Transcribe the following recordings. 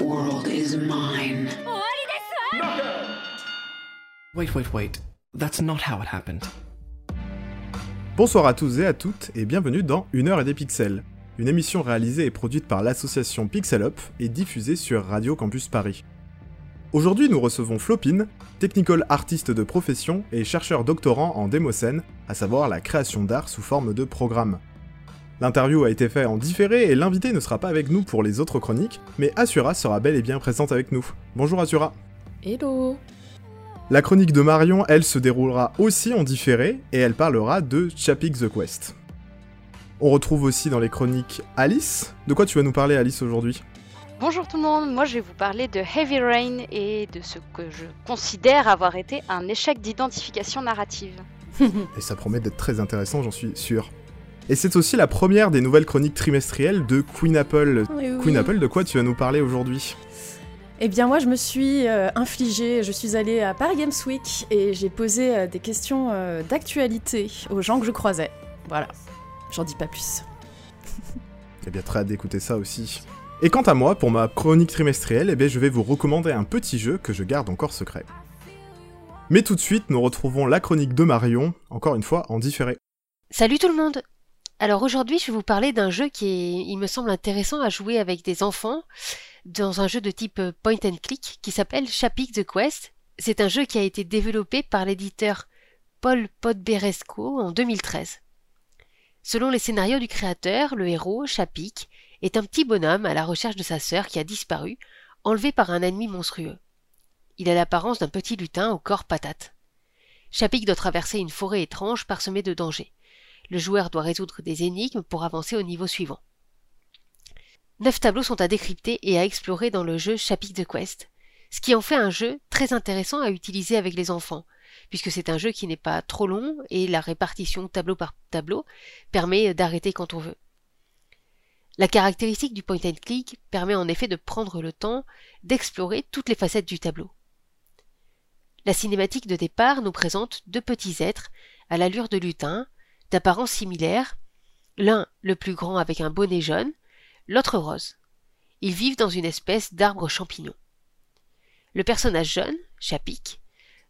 world is mine. Wait, wait, wait. That's not how it happened. Bonsoir à tous et à toutes et bienvenue dans Une heure et des pixels, une émission réalisée et produite par l'association Pixel Up et diffusée sur Radio Campus Paris. Aujourd'hui, nous recevons Flopin, technical artiste de profession et chercheur doctorant en démocène, à savoir la création d'art sous forme de programme. L'interview a été faite en différé et l'invité ne sera pas avec nous pour les autres chroniques, mais Assura sera bel et bien présente avec nous. Bonjour Assura. Hello. La chronique de Marion, elle, se déroulera aussi en différé et elle parlera de Chapik the Quest. On retrouve aussi dans les chroniques Alice. De quoi tu vas nous parler Alice aujourd'hui? Bonjour tout le monde, moi je vais vous parler de Heavy Rain et de ce que je considère avoir été un échec d'identification narrative. et ça promet d'être très intéressant, j'en suis sûr. Et c'est aussi la première des nouvelles chroniques trimestrielles de Queen Apple. Oui, oui. Queen Apple, de quoi tu vas nous parler aujourd'hui? Eh bien moi je me suis euh, infligée, je suis allée à Paris Games Week et j'ai posé euh, des questions euh, d'actualité aux gens que je croisais. Voilà, j'en dis pas plus. Eh bien très hâte d'écouter ça aussi. Et quant à moi, pour ma chronique trimestrielle, eh bien, je vais vous recommander un petit jeu que je garde encore secret. Mais tout de suite, nous retrouvons la chronique de Marion, encore une fois en différé. Salut tout le monde Alors aujourd'hui, je vais vous parler d'un jeu qui est, il me semble intéressant à jouer avec des enfants, dans un jeu de type point and click qui s'appelle Chapik the Quest. C'est un jeu qui a été développé par l'éditeur Paul Podberesco en 2013. Selon les scénarios du créateur, le héros, Chapik, est un petit bonhomme à la recherche de sa sœur qui a disparu, enlevé par un ennemi monstrueux. Il a l'apparence d'un petit lutin au corps patate. Chapik doit traverser une forêt étrange parsemée de dangers. Le joueur doit résoudre des énigmes pour avancer au niveau suivant. Neuf tableaux sont à décrypter et à explorer dans le jeu Chapik the Quest, ce qui en fait un jeu très intéressant à utiliser avec les enfants, puisque c'est un jeu qui n'est pas trop long et la répartition tableau par tableau permet d'arrêter quand on veut. La caractéristique du point and click permet en effet de prendre le temps d'explorer toutes les facettes du tableau. La cinématique de départ nous présente deux petits êtres à l'allure de lutin, d'apparence similaire, l'un le plus grand avec un bonnet jaune, l'autre rose. Ils vivent dans une espèce d'arbre champignon. Le personnage jaune, Chapik,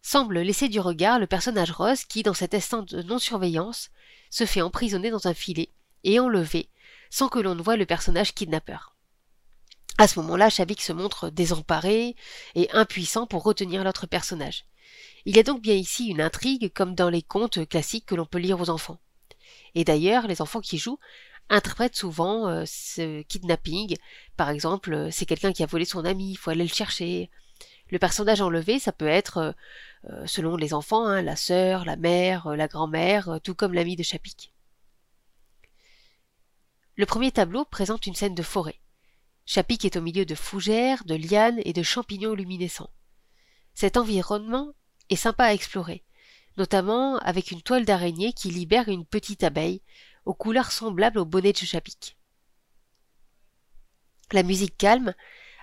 semble laisser du regard le personnage rose qui, dans cet instant de non-surveillance, se fait emprisonner dans un filet et enlever sans que l'on ne voie le personnage kidnappeur. À ce moment-là, Chavik se montre désemparé et impuissant pour retenir l'autre personnage. Il y a donc bien ici une intrigue comme dans les contes classiques que l'on peut lire aux enfants. Et d'ailleurs, les enfants qui jouent interprètent souvent euh, ce kidnapping. Par exemple, euh, c'est quelqu'un qui a volé son ami, il faut aller le chercher. Le personnage enlevé, ça peut être, euh, selon les enfants, hein, la sœur, la mère, la grand-mère, tout comme l'ami de Chapik. Le premier tableau présente une scène de forêt. Chapik est au milieu de fougères, de lianes et de champignons luminescents. Cet environnement est sympa à explorer, notamment avec une toile d'araignée qui libère une petite abeille, aux couleurs semblables au bonnet de Chapik. La musique calme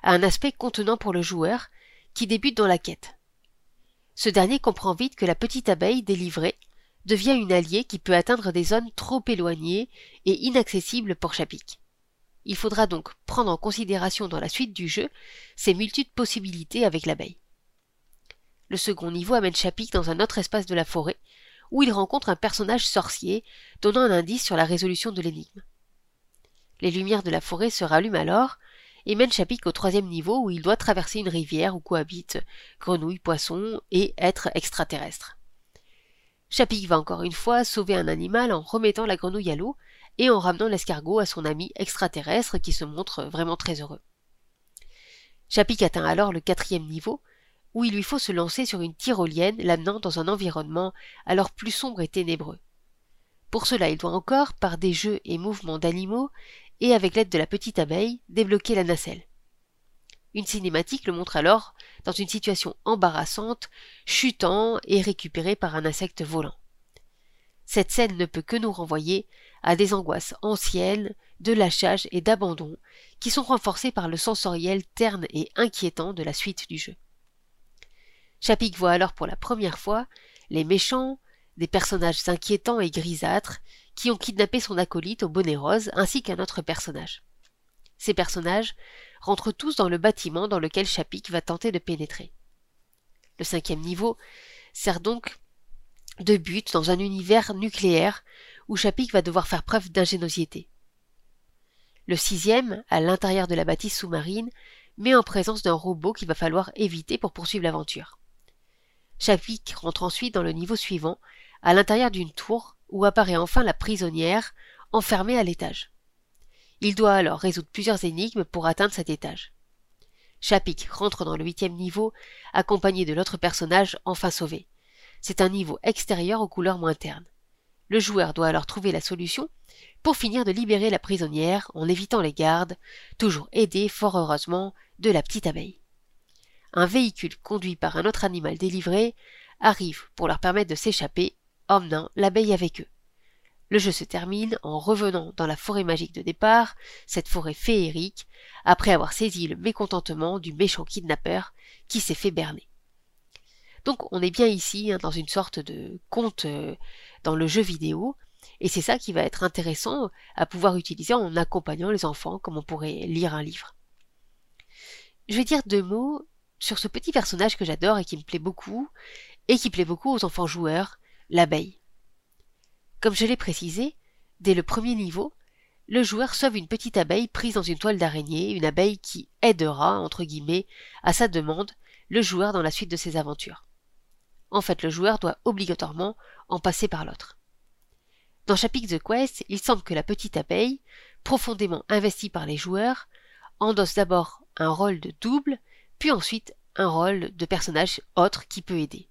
a un aspect contenant pour le joueur, qui débute dans la quête. Ce dernier comprend vite que la petite abeille délivrée devient une alliée qui peut atteindre des zones trop éloignées et inaccessibles pour Chapik. Il faudra donc prendre en considération dans la suite du jeu ces multiples possibilités avec l'abeille. Le second niveau amène Chapik dans un autre espace de la forêt, où il rencontre un personnage sorcier donnant un indice sur la résolution de l'énigme. Les lumières de la forêt se rallument alors et mènent Chapik au troisième niveau où il doit traverser une rivière où cohabitent grenouilles, poissons et êtres extraterrestres. Chapik va encore une fois sauver un animal en remettant la grenouille à l'eau et en ramenant l'escargot à son ami extraterrestre qui se montre vraiment très heureux. Chapik atteint alors le quatrième niveau, où il lui faut se lancer sur une tyrolienne l'amenant dans un environnement alors plus sombre et ténébreux. Pour cela, il doit encore, par des jeux et mouvements d'animaux, et avec l'aide de la petite abeille, débloquer la nacelle. Une cinématique le montre alors dans une situation embarrassante, chutant et récupéré par un insecte volant. Cette scène ne peut que nous renvoyer à des angoisses anciennes, de lâchage et d'abandon, qui sont renforcées par le sensoriel terne et inquiétant de la suite du jeu. Chapik voit alors pour la première fois les méchants, des personnages inquiétants et grisâtres, qui ont kidnappé son acolyte au bonnet rose ainsi qu'un autre personnage. Ces personnages rentrent tous dans le bâtiment dans lequel Chapik va tenter de pénétrer. Le cinquième niveau sert donc de but dans un univers nucléaire où Chapik va devoir faire preuve d'ingéniosité. Le sixième, à l'intérieur de la bâtisse sous-marine, met en présence d'un robot qu'il va falloir éviter pour poursuivre l'aventure. Chapik rentre ensuite dans le niveau suivant, à l'intérieur d'une tour où apparaît enfin la prisonnière, enfermée à l'étage. Il doit alors résoudre plusieurs énigmes pour atteindre cet étage. Chapik rentre dans le huitième niveau, accompagné de l'autre personnage enfin sauvé. C'est un niveau extérieur aux couleurs moins ternes. Le joueur doit alors trouver la solution pour finir de libérer la prisonnière en évitant les gardes, toujours aidé, fort heureusement, de la petite abeille. Un véhicule conduit par un autre animal délivré arrive pour leur permettre de s'échapper, emmenant l'abeille avec eux. Le jeu se termine en revenant dans la forêt magique de départ, cette forêt féerique, après avoir saisi le mécontentement du méchant kidnappeur qui s'est fait berner. Donc on est bien ici hein, dans une sorte de conte euh, dans le jeu vidéo, et c'est ça qui va être intéressant à pouvoir utiliser en accompagnant les enfants comme on pourrait lire un livre. Je vais dire deux mots sur ce petit personnage que j'adore et qui me plaît beaucoup, et qui plaît beaucoup aux enfants joueurs, l'abeille. Comme je l'ai précisé, dès le premier niveau, le joueur sauve une petite abeille prise dans une toile d'araignée, une abeille qui aidera, entre guillemets, à sa demande, le joueur dans la suite de ses aventures. En fait, le joueur doit obligatoirement en passer par l'autre. Dans Chapik the Quest, il semble que la petite abeille, profondément investie par les joueurs, endosse d'abord un rôle de double, puis ensuite un rôle de personnage autre qui peut aider.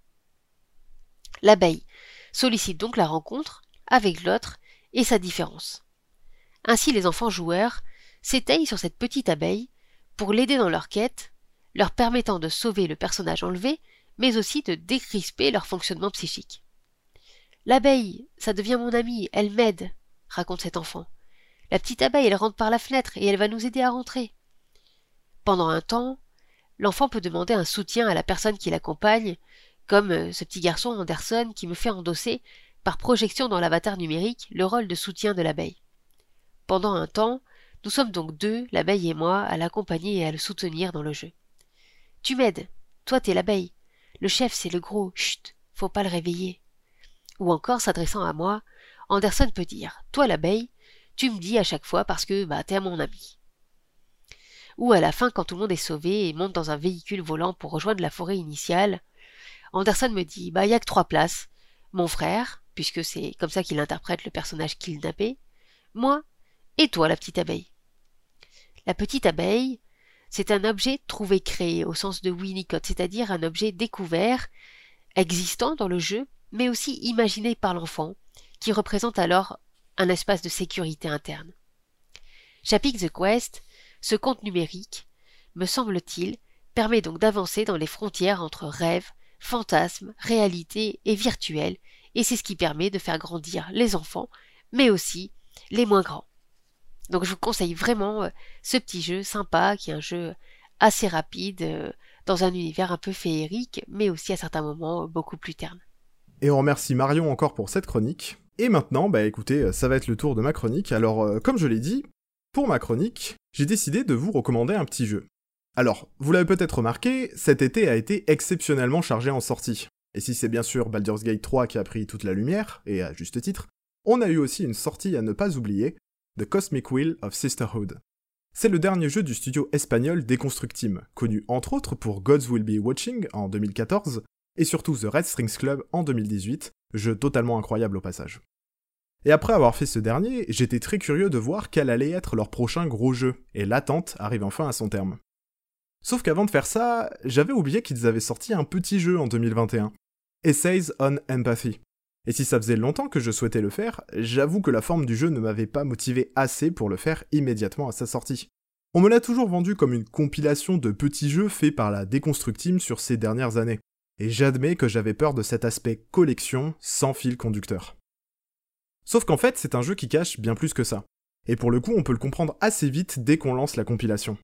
L'abeille sollicite donc la rencontre avec l'autre et sa différence. Ainsi les enfants joueurs s'éteignent sur cette petite abeille pour l'aider dans leur quête, leur permettant de sauver le personnage enlevé, mais aussi de décrisper leur fonctionnement psychique. L'abeille, ça devient mon amie, elle m'aide, raconte cet enfant. La petite abeille, elle rentre par la fenêtre et elle va nous aider à rentrer. Pendant un temps, l'enfant peut demander un soutien à la personne qui l'accompagne, comme euh, ce petit garçon Anderson qui me fait endosser, par projection dans l'avatar numérique, le rôle de soutien de l'abeille. Pendant un temps, nous sommes donc deux, l'abeille et moi, à l'accompagner et à le soutenir dans le jeu. Tu m'aides, toi t'es l'abeille. Le chef c'est le gros, chut, faut pas le réveiller. Ou encore, s'adressant à moi, Anderson peut dire Toi l'abeille, tu me dis à chaque fois parce que bah, t'es mon ami. Ou à la fin, quand tout le monde est sauvé et monte dans un véhicule volant pour rejoindre la forêt initiale, Anderson me dit Bah, y a que trois places. Mon frère, puisque c'est comme ça qu'il interprète le personnage kidnappé, moi, et toi, la petite abeille. La petite abeille, c'est un objet trouvé créé au sens de Winnicott, c'est-à-dire un objet découvert, existant dans le jeu, mais aussi imaginé par l'enfant, qui représente alors un espace de sécurité interne. Chapik the Quest, ce conte numérique, me semble-t-il, permet donc d'avancer dans les frontières entre rêve, fantasme, réalité et virtuel, et c'est ce qui permet de faire grandir les enfants, mais aussi les moins grands. Donc je vous conseille vraiment euh, ce petit jeu sympa, qui est un jeu assez rapide, euh, dans un univers un peu féerique, mais aussi à certains moments beaucoup plus terne. Et on remercie Marion encore pour cette chronique. Et maintenant, bah écoutez, euh, ça va être le tour de ma chronique. Alors, comme je l'ai dit, pour ma chronique, j'ai décidé de vous recommander un petit jeu. Alors, vous l'avez peut-être remarqué, cet été a été exceptionnellement chargé en sorties. Et si c'est bien sûr Baldur's Gate 3 qui a pris toute la lumière, et à juste titre, on a eu aussi une sortie à ne pas oublier, The Cosmic Wheel of Sisterhood. C'est le dernier jeu du studio espagnol Deconstructim, connu entre autres pour Gods Will Be Watching en 2014 et surtout The Red Strings Club en 2018, jeu totalement incroyable au passage. Et après avoir fait ce dernier, j'étais très curieux de voir quel allait être leur prochain gros jeu, et l'attente arrive enfin à son terme. Sauf qu'avant de faire ça, j'avais oublié qu'ils avaient sorti un petit jeu en 2021, Essays on Empathy. Et si ça faisait longtemps que je souhaitais le faire, j'avoue que la forme du jeu ne m'avait pas motivé assez pour le faire immédiatement à sa sortie. On me l'a toujours vendu comme une compilation de petits jeux faits par la Deconstruct Team sur ces dernières années, et j'admets que j'avais peur de cet aspect collection sans fil conducteur. Sauf qu'en fait, c'est un jeu qui cache bien plus que ça. Et pour le coup, on peut le comprendre assez vite dès qu'on lance la compilation.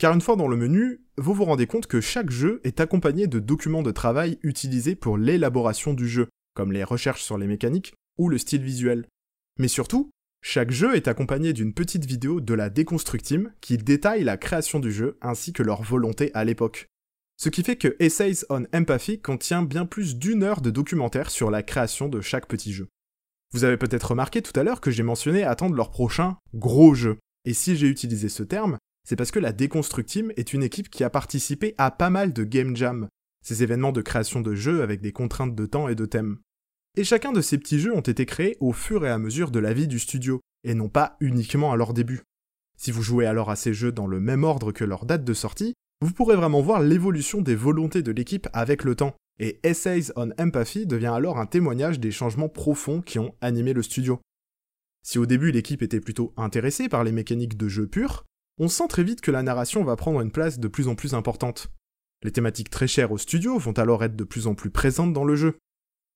Car une fois dans le menu, vous vous rendez compte que chaque jeu est accompagné de documents de travail utilisés pour l'élaboration du jeu, comme les recherches sur les mécaniques ou le style visuel. Mais surtout, chaque jeu est accompagné d'une petite vidéo de la Deconstruct Team qui détaille la création du jeu ainsi que leur volonté à l'époque. Ce qui fait que Essays on Empathy contient bien plus d'une heure de documentaire sur la création de chaque petit jeu. Vous avez peut-être remarqué tout à l'heure que j'ai mentionné attendre leur prochain gros jeu. Et si j'ai utilisé ce terme, c'est parce que la Deconstruct Team est une équipe qui a participé à pas mal de game jam, ces événements de création de jeux avec des contraintes de temps et de thèmes. Et chacun de ces petits jeux ont été créés au fur et à mesure de la vie du studio, et non pas uniquement à leur début. Si vous jouez alors à ces jeux dans le même ordre que leur date de sortie, vous pourrez vraiment voir l'évolution des volontés de l'équipe avec le temps, et Essays on Empathy devient alors un témoignage des changements profonds qui ont animé le studio. Si au début l'équipe était plutôt intéressée par les mécaniques de jeu purs, on sent très vite que la narration va prendre une place de plus en plus importante. Les thématiques très chères au studio vont alors être de plus en plus présentes dans le jeu.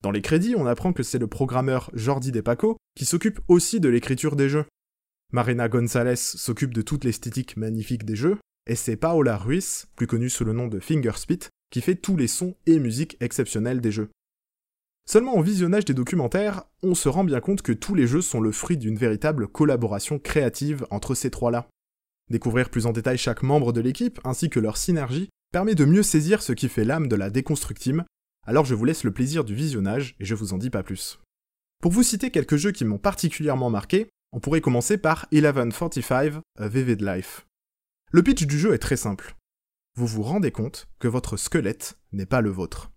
Dans les crédits, on apprend que c'est le programmeur Jordi DePaco qui s'occupe aussi de l'écriture des jeux. Marina Gonzalez s'occupe de toute l'esthétique magnifique des jeux, et c'est Paola Ruiz, plus connue sous le nom de Fingerspit, qui fait tous les sons et musiques exceptionnelles des jeux. Seulement au visionnage des documentaires, on se rend bien compte que tous les jeux sont le fruit d'une véritable collaboration créative entre ces trois-là. Découvrir plus en détail chaque membre de l'équipe ainsi que leur synergie permet de mieux saisir ce qui fait l'âme de la Deconstruct Team, alors je vous laisse le plaisir du visionnage et je vous en dis pas plus. Pour vous citer quelques jeux qui m'ont particulièrement marqué, on pourrait commencer par 1145, A Vivid Life. Le pitch du jeu est très simple vous vous rendez compte que votre squelette n'est pas le vôtre.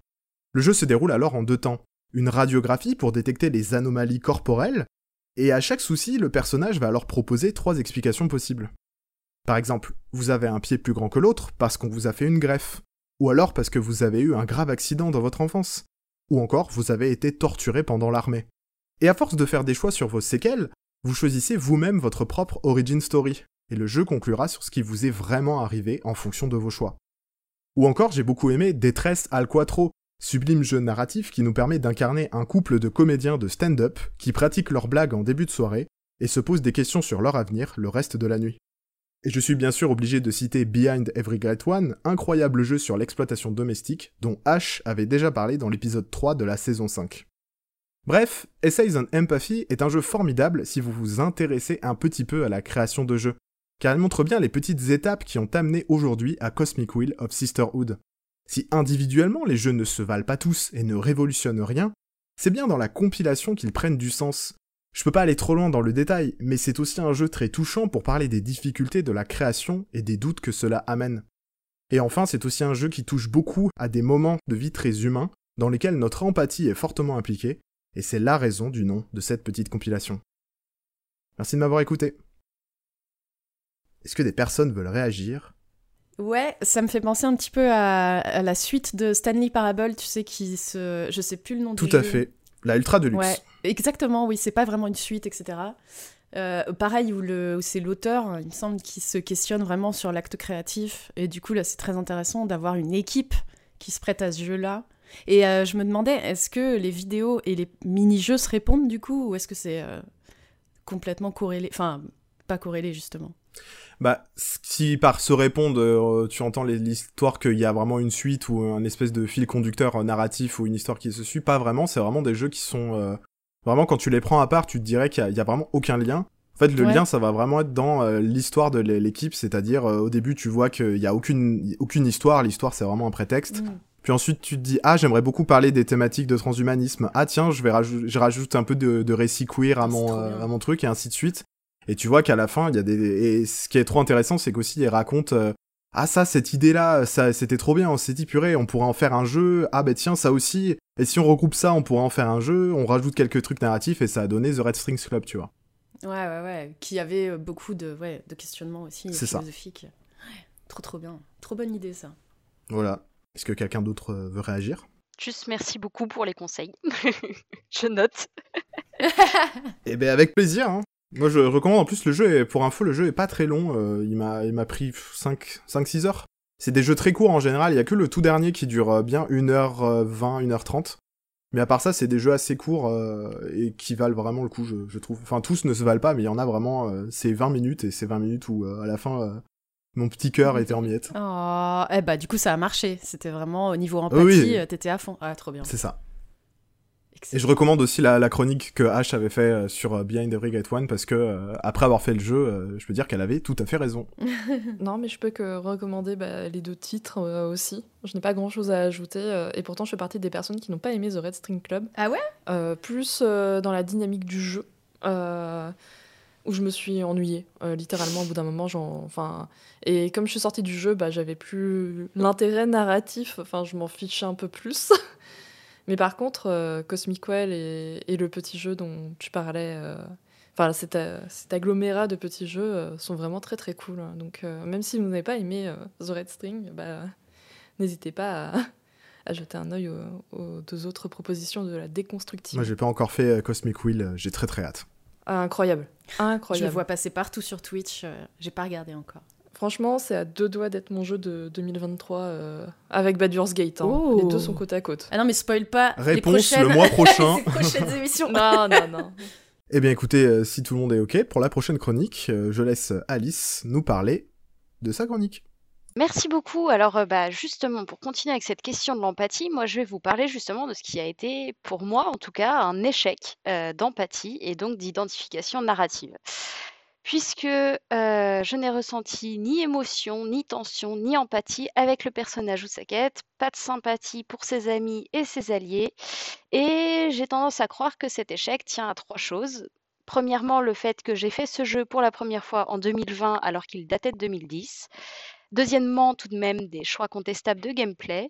Le jeu se déroule alors en deux temps. Une radiographie pour détecter les anomalies corporelles, et à chaque souci, le personnage va alors proposer trois explications possibles. Par exemple, vous avez un pied plus grand que l'autre parce qu'on vous a fait une greffe, ou alors parce que vous avez eu un grave accident dans votre enfance, ou encore vous avez été torturé pendant l'armée. Et à force de faire des choix sur vos séquelles, vous choisissez vous-même votre propre origin story, et le jeu conclura sur ce qui vous est vraiment arrivé en fonction de vos choix. Ou encore, j'ai beaucoup aimé Détresse al Quattro, sublime jeu narratif qui nous permet d'incarner un couple de comédiens de stand-up qui pratiquent leurs blagues en début de soirée et se posent des questions sur leur avenir le reste de la nuit. Et je suis bien sûr obligé de citer Behind Every Great One, incroyable jeu sur l'exploitation domestique dont Ash avait déjà parlé dans l'épisode 3 de la saison 5. Bref, Essays on Empathy est un jeu formidable si vous vous intéressez un petit peu à la création de jeux car elle montre bien les petites étapes qui ont amené aujourd'hui à Cosmic Wheel of Sisterhood. Si individuellement les jeux ne se valent pas tous et ne révolutionnent rien, c'est bien dans la compilation qu'ils prennent du sens. Je peux pas aller trop loin dans le détail, mais c'est aussi un jeu très touchant pour parler des difficultés de la création et des doutes que cela amène. Et enfin, c'est aussi un jeu qui touche beaucoup à des moments de vie très humains, dans lesquels notre empathie est fortement impliquée, et c'est la raison du nom de cette petite compilation. Merci de m'avoir écouté. Est-ce que des personnes veulent réagir? Ouais, ça me fait penser un petit peu à, la suite de Stanley Parable, tu sais, qui se. Je sais plus le nom Tout à fait. La Ultra Deluxe. Ouais, exactement, oui, c'est pas vraiment une suite, etc. Euh, pareil, où, le, c'est l'auteur, il me semble, qui se questionne vraiment sur l'acte créatif. Et du coup, là, c'est très intéressant d'avoir une équipe qui se prête à ce jeu-là. Et euh, je me demandais, est-ce que les vidéos et les mini-jeux se répondent du coup, ou est-ce que c'est euh, complètement corrélé Enfin, pas corrélé, justement? Bah, si par se répondre, euh, tu entends l'histoire qu'il y a vraiment une suite ou un espèce de fil conducteur euh, narratif ou une histoire qui se suit, pas vraiment, c'est vraiment des jeux qui sont... Euh, vraiment, quand tu les prends à part, tu te dirais qu'il y, a vraiment aucun lien. En fait, le lien, ça va vraiment être dans l'histoire de l'équipe, c'est-à-dire au début, tu vois qu'il y a aucune, aucune histoire, l'histoire, c'est vraiment un prétexte. Mm. Puis ensuite, tu te dis, ah, j'aimerais beaucoup parler des thématiques de transhumanisme. Ah, tiens, je vais rajouter, je rajoute un peu de, de récit queer à mon, à mon truc, et ainsi de suite. Et tu vois qu'à la fin, il y a des et ce qui est trop intéressant, c'est qu'aussi il raconte euh, ah ça cette idée là, ça c'était trop bien, on s'est dit purée, on pourrait en faire un jeu. Ah ben tiens, ça aussi. Et si on regroupe ça, on pourrait en faire un jeu, on rajoute quelques trucs narratifs et ça a donné The Red Strings Club, tu vois. Ouais ouais ouais, qui avait euh, beaucoup de ouais, de questionnements aussi philosophiques. Ça. trop trop bien. Trop bonne idée ça. Voilà. Est-ce que quelqu'un d'autre euh, veut réagir? Juste merci beaucoup pour les conseils. Je note. Eh ben avec plaisir. Hein. Moi, je recommande. En plus, le jeu est, pour info, le jeu est pas très long. Euh, il m'a, il m'a pris 5, 5, 6 heures. C'est des jeux très courts en général. Il y a que le tout dernier qui dure euh, bien 1h20, 1h30. Mais à part ça, c'est des jeux assez courts euh, et qui valent vraiment le coup, je, je, trouve. Enfin, tous ne se valent pas, mais il y en a vraiment. Euh, c'est 20 minutes et c'est 20 minutes où, euh, à la fin, mon petit cœur était en miettes. Oh, eh bah, du coup, ça a marché. C'était vraiment au niveau empathie, oui. t'étais à fond. Ah, trop bien. C'est ça. Et je recommande aussi la, la, chronique que Ash avait fait euh, sur euh, Behind Every Great One parce que euh, après avoir fait le jeu, euh, je peux dire qu'elle avait tout à fait raison. non, mais je peux que recommander bah, les deux titres euh, aussi. Je n'ai pas grand chose à ajouter euh, et pourtant je fais partie des personnes qui n'ont pas aimé The Red String Club. Ah ouais? Plus dans la dynamique du jeu où je me suis ennuyée littéralement au bout d'un moment. Enfin, et comme je suis sortie du jeu, bah, j'avais plus l'intérêt narratif. Enfin, je m'en fichais un peu plus. Mais par contre, euh, Cosmic Well et, et, le petit jeu dont tu parlais, euh, enfin cet, cet, agglomérat de petits jeux euh, sont vraiment très très cool. Donc même si vous n'avez pas aimé The Red String, bah, n'hésitez pas à, à, jeter un œil aux, aux, deux autres propositions de la déconstructive. Moi j'ai pas encore fait Cosmic Wheel, j'ai très très hâte. Ah, incroyable, incroyable. Je le vois passer partout sur Twitch, j'ai pas regardé encore. Franchement, c'est à deux doigts d'être mon jeu de 2023 euh, avec Baldur's Gate. Hein. Oh. Les deux sont côte à côte. Ah non, mais spoil pas Réponse les prochaines... le mois prochain. les prochaines émissions. non, non, non. Eh bien, écoutez, euh, si tout le monde est OK, pour la prochaine chronique, euh, je laisse Alice nous parler de sa chronique. Merci beaucoup. Alors, bah, justement, pour continuer avec cette question de l'empathie, moi, je vais vous parler justement de ce qui a été, pour moi en tout cas, un échec euh, d'empathie et donc d'identification narrative puisque euh, je n'ai ressenti ni émotion, ni tension, ni empathie avec le personnage ou sa quête, pas de sympathie pour ses amis et ses alliés, et j'ai tendance à croire que cet échec tient à trois choses. Premièrement, le fait que j'ai fait ce jeu pour la première fois en 2020 alors qu'il datait de 2010. Deuxièmement, tout de même des choix contestables de gameplay.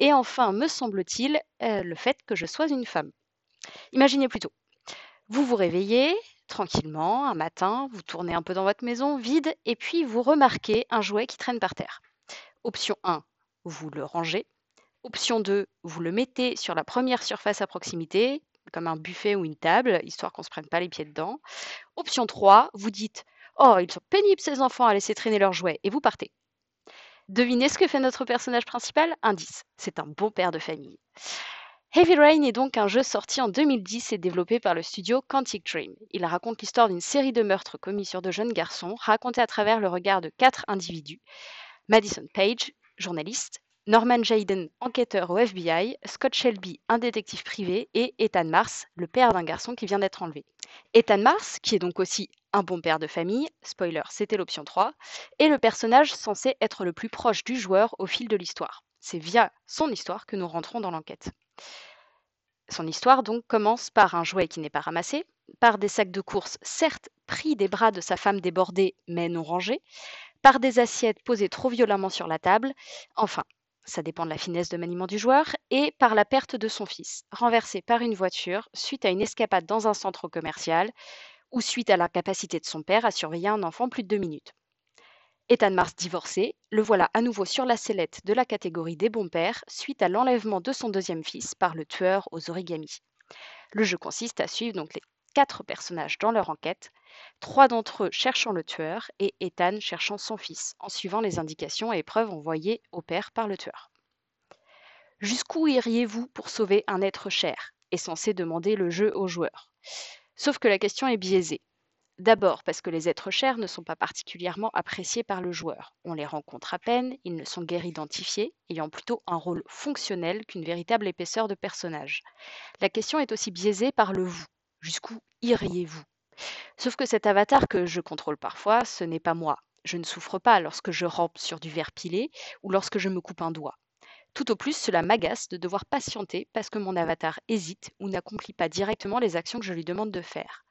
Et enfin, me semble-t-il, euh, le fait que je sois une femme. Imaginez plutôt. Vous vous réveillez, tranquillement, un matin, vous tournez un peu dans votre maison vide et puis vous remarquez un jouet qui traîne par terre. Option 1, vous le rangez. Option 2, vous le mettez sur la première surface à proximité, comme un buffet ou une table, histoire qu'on ne se prenne pas les pieds dedans. Option 3, vous dites Oh, ils sont pénibles ces enfants à laisser traîner leurs jouets, et vous partez. Devinez ce que fait notre personnage principal? Indice, c'est un bon père de famille. Heavy Rain est donc un jeu sorti en 2010 et développé par le studio Quantic Dream. Il raconte l'histoire d'une série de meurtres commis sur de jeunes garçons, racontés à travers le regard de quatre individus. Madison Page, journaliste, Norman Jayden, enquêteur au FBI, Scott Shelby, un détective privé, et Ethan Mars, le père d'un garçon qui vient d'être enlevé. Ethan Mars, qui est donc aussi un bon père de famille, spoiler, c'était l'option 3, est le personnage censé être le plus proche du joueur au fil de l'histoire. C'est via son histoire que nous rentrons dans l'enquête. Son histoire donc commence par un jouet qui n'est pas ramassé, par des sacs de course certes pris des bras de sa femme débordée mais non rangés, par des assiettes posées trop violemment sur la table, enfin, ça dépend de la finesse de maniement du joueur, et par la perte de son fils, renversé par une voiture suite à une escapade dans un centre commercial ou suite à l'incapacité de son père à surveiller un enfant plus de deux minutes. Ethan Mars divorcé, le voilà à nouveau sur la sellette de la catégorie des bons pères suite à l'enlèvement de son deuxième fils par le tueur aux origamis. Le jeu consiste à suivre donc les quatre personnages dans leur enquête, trois d'entre eux cherchant le tueur et Ethan cherchant son fils, en suivant les indications et preuves envoyées au père par le tueur. Jusqu'où iriez-vous pour sauver un être cher? est censé demander le jeu aux joueurs. Sauf que la question est biaisée. D'abord parce que les êtres chers ne sont pas particulièrement appréciés par le joueur. On les rencontre à peine, ils ne sont guère identifiés, ayant plutôt un rôle fonctionnel qu'une véritable épaisseur de personnage. La question est aussi biaisée par le vous. Jusqu'où iriez-vous? Sauf que cet avatar que je contrôle parfois, ce n'est pas moi. Je ne souffre pas lorsque je rampe sur du verre pilé ou lorsque je me coupe un doigt. Tout au plus, cela m'agace de devoir patienter parce que mon avatar hésite ou n'accomplit pas directement les actions que je lui demande de faire.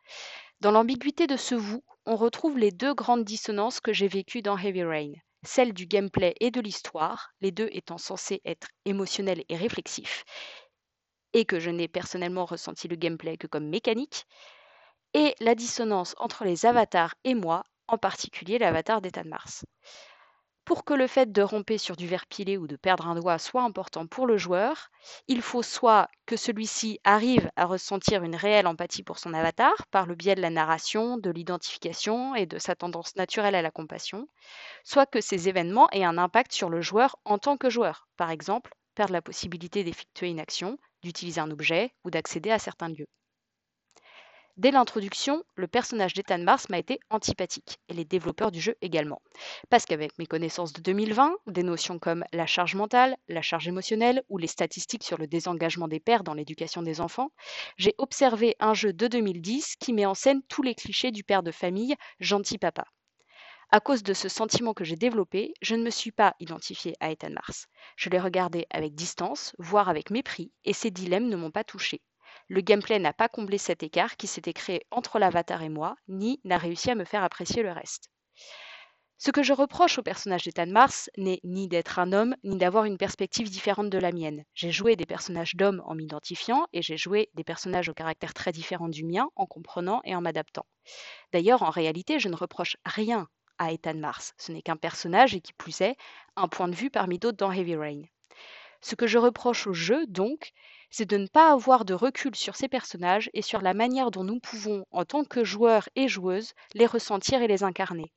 Dans l'ambiguïté de ce vous, on retrouve les deux grandes dissonances que j'ai vécues dans Heavy Rain, celle du gameplay et de l'histoire, les deux étant censés être émotionnels et réflexifs, et que je n'ai personnellement ressenti le gameplay que comme mécanique, et la dissonance entre les avatars et moi, en particulier l'avatar d'Ethan Mars. Pour que le fait de ramper sur du verre pilé ou de perdre un doigt soit important pour le joueur, il faut soit que celui-ci arrive à ressentir une réelle empathie pour son avatar par le biais de la narration, de l'identification et de sa tendance naturelle à la compassion, soit que ces événements aient un impact sur le joueur en tant que joueur, par exemple perdre la possibilité d'effectuer une action, d'utiliser un objet ou d'accéder à certains lieux. Dès l'introduction, le personnage d'Ethan Mars m'a été antipathique, et les développeurs du jeu également. Parce qu'avec mes connaissances de 2020, des notions comme la charge mentale, la charge émotionnelle ou les statistiques sur le désengagement des pères dans l'éducation des enfants, j'ai observé un jeu de 2010 qui met en scène tous les clichés du père de famille, gentil papa. À cause de ce sentiment que j'ai développé, je ne me suis pas identifiée à Ethan Mars. Je l'ai regardé avec distance, voire avec mépris, et ces dilemmes ne m'ont pas touchée. Le gameplay n'a pas comblé cet écart qui s'était créé entre l'avatar et moi, ni n'a réussi à me faire apprécier le reste. Ce que je reproche au personnage d'Ethan Mars n'est ni d'être un homme, ni d'avoir une perspective différente de la mienne. J'ai joué des personnages d'hommes en m'identifiant, et j'ai joué des personnages au caractère très différent du mien en comprenant et en m'adaptant. D'ailleurs, en réalité, je ne reproche rien à Ethan Mars. Ce n'est qu'un personnage, et qui plus est, un point de vue parmi d'autres dans Heavy Rain. Ce que je reproche au jeu, donc, c'est de ne pas avoir de recul sur ces personnages et sur la manière dont nous pouvons, en tant que joueurs et joueuses, les ressentir et les incarner.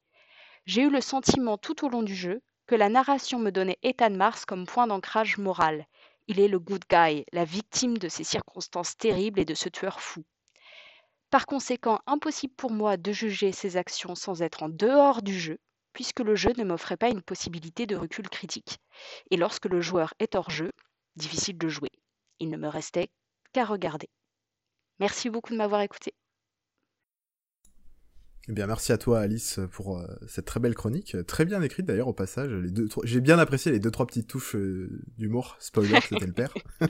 J'ai eu le sentiment tout au long du jeu que la narration me donnait Ethan Mars comme point d'ancrage moral. Il est le good guy, la victime de ces circonstances terribles et de ce tueur fou. Par conséquent, impossible pour moi de juger ses actions sans être en dehors du jeu, puisque le jeu ne m'offrait pas une possibilité de recul critique. Et lorsque le joueur est hors jeu, difficile de jouer. Il ne me restait qu'à regarder. Merci beaucoup de m'avoir écouté. Eh bien, merci à toi, Alice, pour euh, cette très belle chronique, très bien écrite d'ailleurs au passage. Les deux, j'ai bien apprécié les deux trois petites touches euh, d'humour. Spoiler, c'était le père.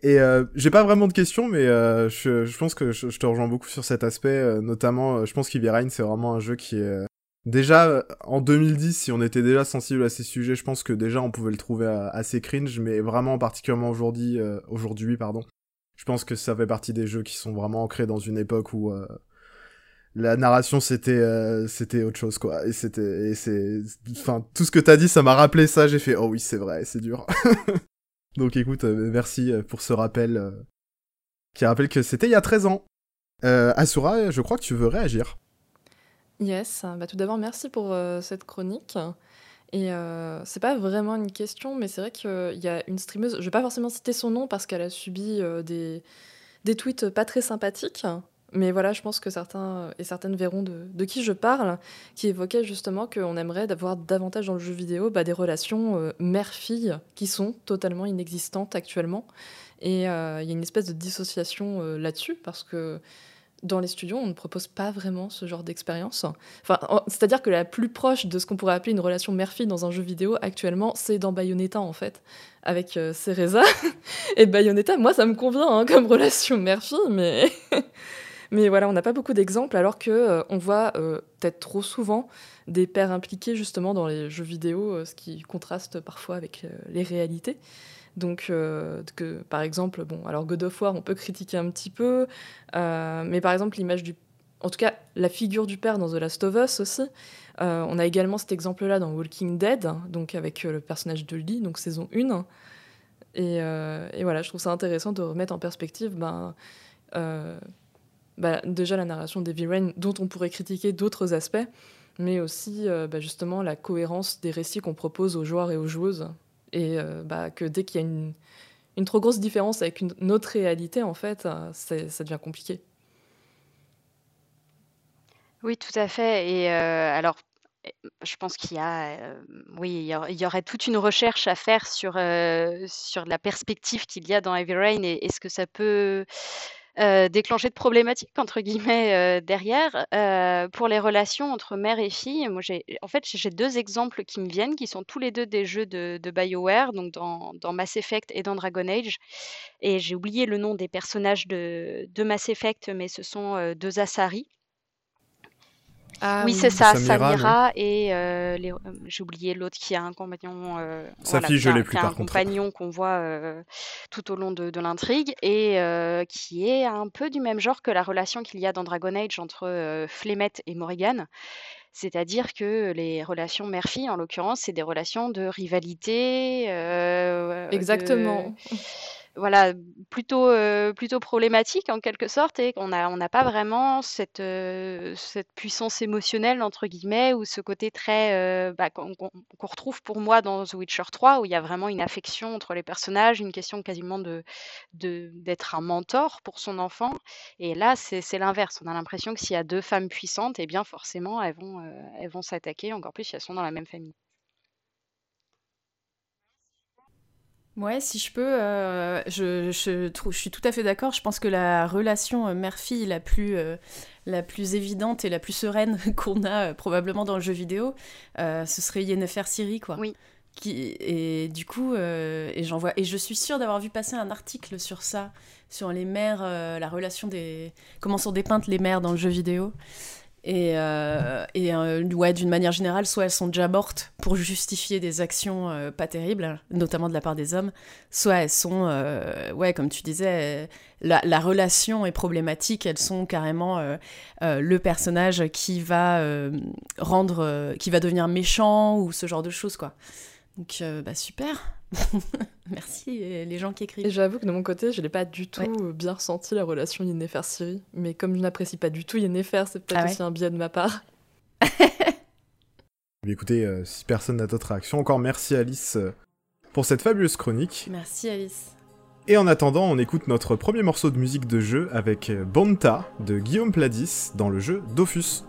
Et euh, j'ai pas vraiment de questions, mais euh, je, je, pense que je, je, te rejoins beaucoup sur cet aspect. Euh, notamment, je pense Rain, c'est vraiment un jeu qui est déjà en 2010, si on était déjà sensible à ces sujets, je pense que déjà on pouvait le trouver assez cringe, mais vraiment particulièrement aujourd'hui, aujourd'hui, pardon. Je pense que ça fait partie des jeux qui sont vraiment ancrés dans une époque où la narration c'était autre chose quoi et c'était c'est enfin tout ce que t'as dit ça m'a rappelé ça j'ai fait oh oui c'est vrai c'est dur donc écoute, euh, merci euh, pour ce rappel euh, qui rappelle que c'était il y a 13 ans. Asura, je crois que tu veux réagir. Yes, bah tout d'abord merci pour cette chronique. Et c'est pas vraiment une question, mais c'est vrai qu'il y a une streameuse, je vais pas forcément citer son nom parce qu'elle a subi des, des tweets pas très sympathiques, mais voilà, je pense que certains et certaines verront de, qui je parle, qui évoquait justement qu'on aimerait d'avoir davantage dans le jeu vidéo bah, des relations euh, mère-fille qui sont totalement inexistantes actuellement. Et euh, il y a une espèce de dissociation euh, là-dessus, parce que dans les studios, on ne propose pas vraiment ce genre d'expérience. Enfin, c'est-à-dire que la plus proche de ce qu'on pourrait appeler une relation mère-fille dans un jeu vidéo actuellement, c'est dans Bayonetta en fait, avec euh, Cereza. et Bayonetta, moi, ça me convient hein, comme relation mère-fille, mais Mais voilà, on n'a pas beaucoup d'exemples, alors que euh, voit euh, peut-être trop souvent des pères impliqués justement dans les jeux vidéo, euh, ce qui contraste parfois avec les réalités. Donc, que, par exemple, bon, alors God War, on peut critiquer un petit peu, mais par exemple, l'image du. En tout cas, la figure du père dans The Last of Us aussi. on a également cet exemple-là dans Walking Dead, donc avec le personnage de Lee, donc saison 1. Et, voilà, je trouve ça intéressant de remettre en perspective ben, bah, déjà la narration d'Heavy Rain, dont on pourrait critiquer d'autres aspects, mais aussi euh, bah, justement la cohérence des récits qu'on propose aux joueurs et aux joueuses. Et euh, bah, que dès qu'il y a une, une, trop grosse différence avec une, autre réalité, en fait, euh, ça devient compliqué. Oui, tout à fait. Et alors, je pense qu'il y a, oui, il y, aurait toute une recherche à faire sur, sur la perspective qu'il y a dans Heavy Rain et, et ce que ça peut euh, déclencher de problématiques entre guillemets euh, derrière euh, pour les relations entre mère et fille. Moi, j'ai en fait j'ai deux exemples qui me viennent, qui sont tous les deux des jeux de, Bioware, donc dans, dans, Mass Effect et dans Dragon Age. Et j'ai oublié le nom des personnages de, de Mass Effect, mais ce sont deux Asari. Ah oui, c'est ça, Samira, et euh, euh, j'ai oublié l'autre qui a un compagnon. Euh, Sa fille, je l'ai plus par un compagnon qu'on voit tout au long de, l'intrigue et qui est un peu du même genre que la relation qu'il y a dans Dragon Age entre Flemette et Morrigan. C'est-à-dire que les relations mère-fille, en l'occurrence, c'est des relations de rivalité. euh, Exactement. de- voilà, plutôt, euh, plutôt problématique en quelque sorte, et qu'on a, on n'a pas vraiment cette, euh, cette puissance émotionnelle, entre guillemets, ou ce côté très, euh, bah, qu'on retrouve pour moi dans The Witcher 3, où il y a vraiment une affection entre les personnages, une question quasiment de, d'être un mentor pour son enfant. Et là, c'est, l'inverse. On a l'impression que s'il y a deux femmes puissantes, eh bien forcément, elles vont, elles vont s'attaquer, encore plus si elles sont dans la même famille. Ouais, si je peux, euh, je, je, trouve, je suis tout à fait d'accord. Je pense que la relation euh, mère-fille la plus, euh, la plus évidente et la plus sereine qu'on a euh, probablement dans le jeu vidéo, ce serait Yennefer Ciri, quoi. Oui. Qui, et du coup, et j'en vois, et je suis sûre d'avoir vu passer un article sur ça, sur les mères, la relation des, comment sont dépeintes les mères dans le jeu vidéo. Et, euh, euh, ouais, d'une manière générale, soit elles sont déjà mortes pour justifier des actions euh, pas terribles, notamment de la part des hommes, soit elles sont, ouais, comme tu disais, la, la relation est problématique, elles sont carrément le personnage qui va rendre, qui va devenir méchant ou ce genre de choses, quoi. Donc, bah super. Merci euh, les gens qui Et écrivent. j'avoue que de mon côté, je n'ai pas du tout Ouais. euh, bien ressenti la relation Yennefer-Ciri. Mais comme je n'apprécie pas du tout Yennefer, c'est peut-être Ah ouais aussi un biais de ma part. Mais écoutez, euh, si personne n'a d'autres réactions, encore merci Alice euh, pour cette fabuleuse chronique. Merci Alice. Et en attendant, on écoute notre premier morceau de musique de jeu avec Bonta de Guillaume Pladis dans le jeu Dofus.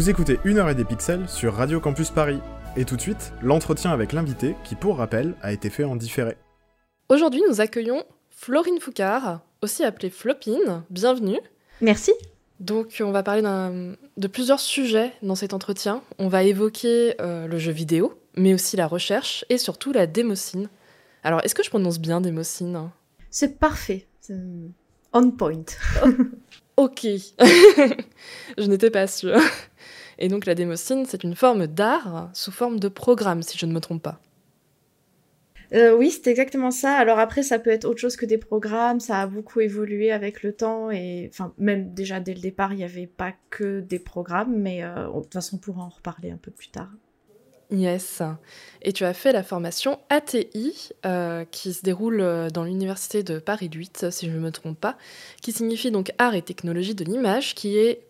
Vous écoutez Une heure et des pixels sur Radio Campus Paris. Et tout de suite, l'entretien avec l'invité qui, pour rappel, a été fait en différé. Aujourd'hui, nous accueillons Florine Foucard, aussi appelée Flopine. Bienvenue. Merci. Donc, on va parler de plusieurs sujets dans cet entretien. On va évoquer euh, le jeu vidéo, mais aussi la recherche et surtout la démocine. Alors, est-ce que je prononce bien démocine? C'est parfait. On point. ok. je n'étais pas sûre. Et donc la démocine, c'est une forme d'art sous forme de programme, si je ne me trompe pas. Euh, oui, c'est exactement ça. Alors après, ça peut être autre chose que des programmes. Ça a beaucoup évolué avec le temps et enfin même déjà dès le départ, il n'y avait pas que des programmes, mais euh, de toute façon, on pourra en reparler un peu plus tard. Yes. Et tu as fait la formation ATI, euh, qui se déroule dans l'université de Paris 8, si je ne me trompe pas, qui signifie donc art et technologie de l'image, qui est,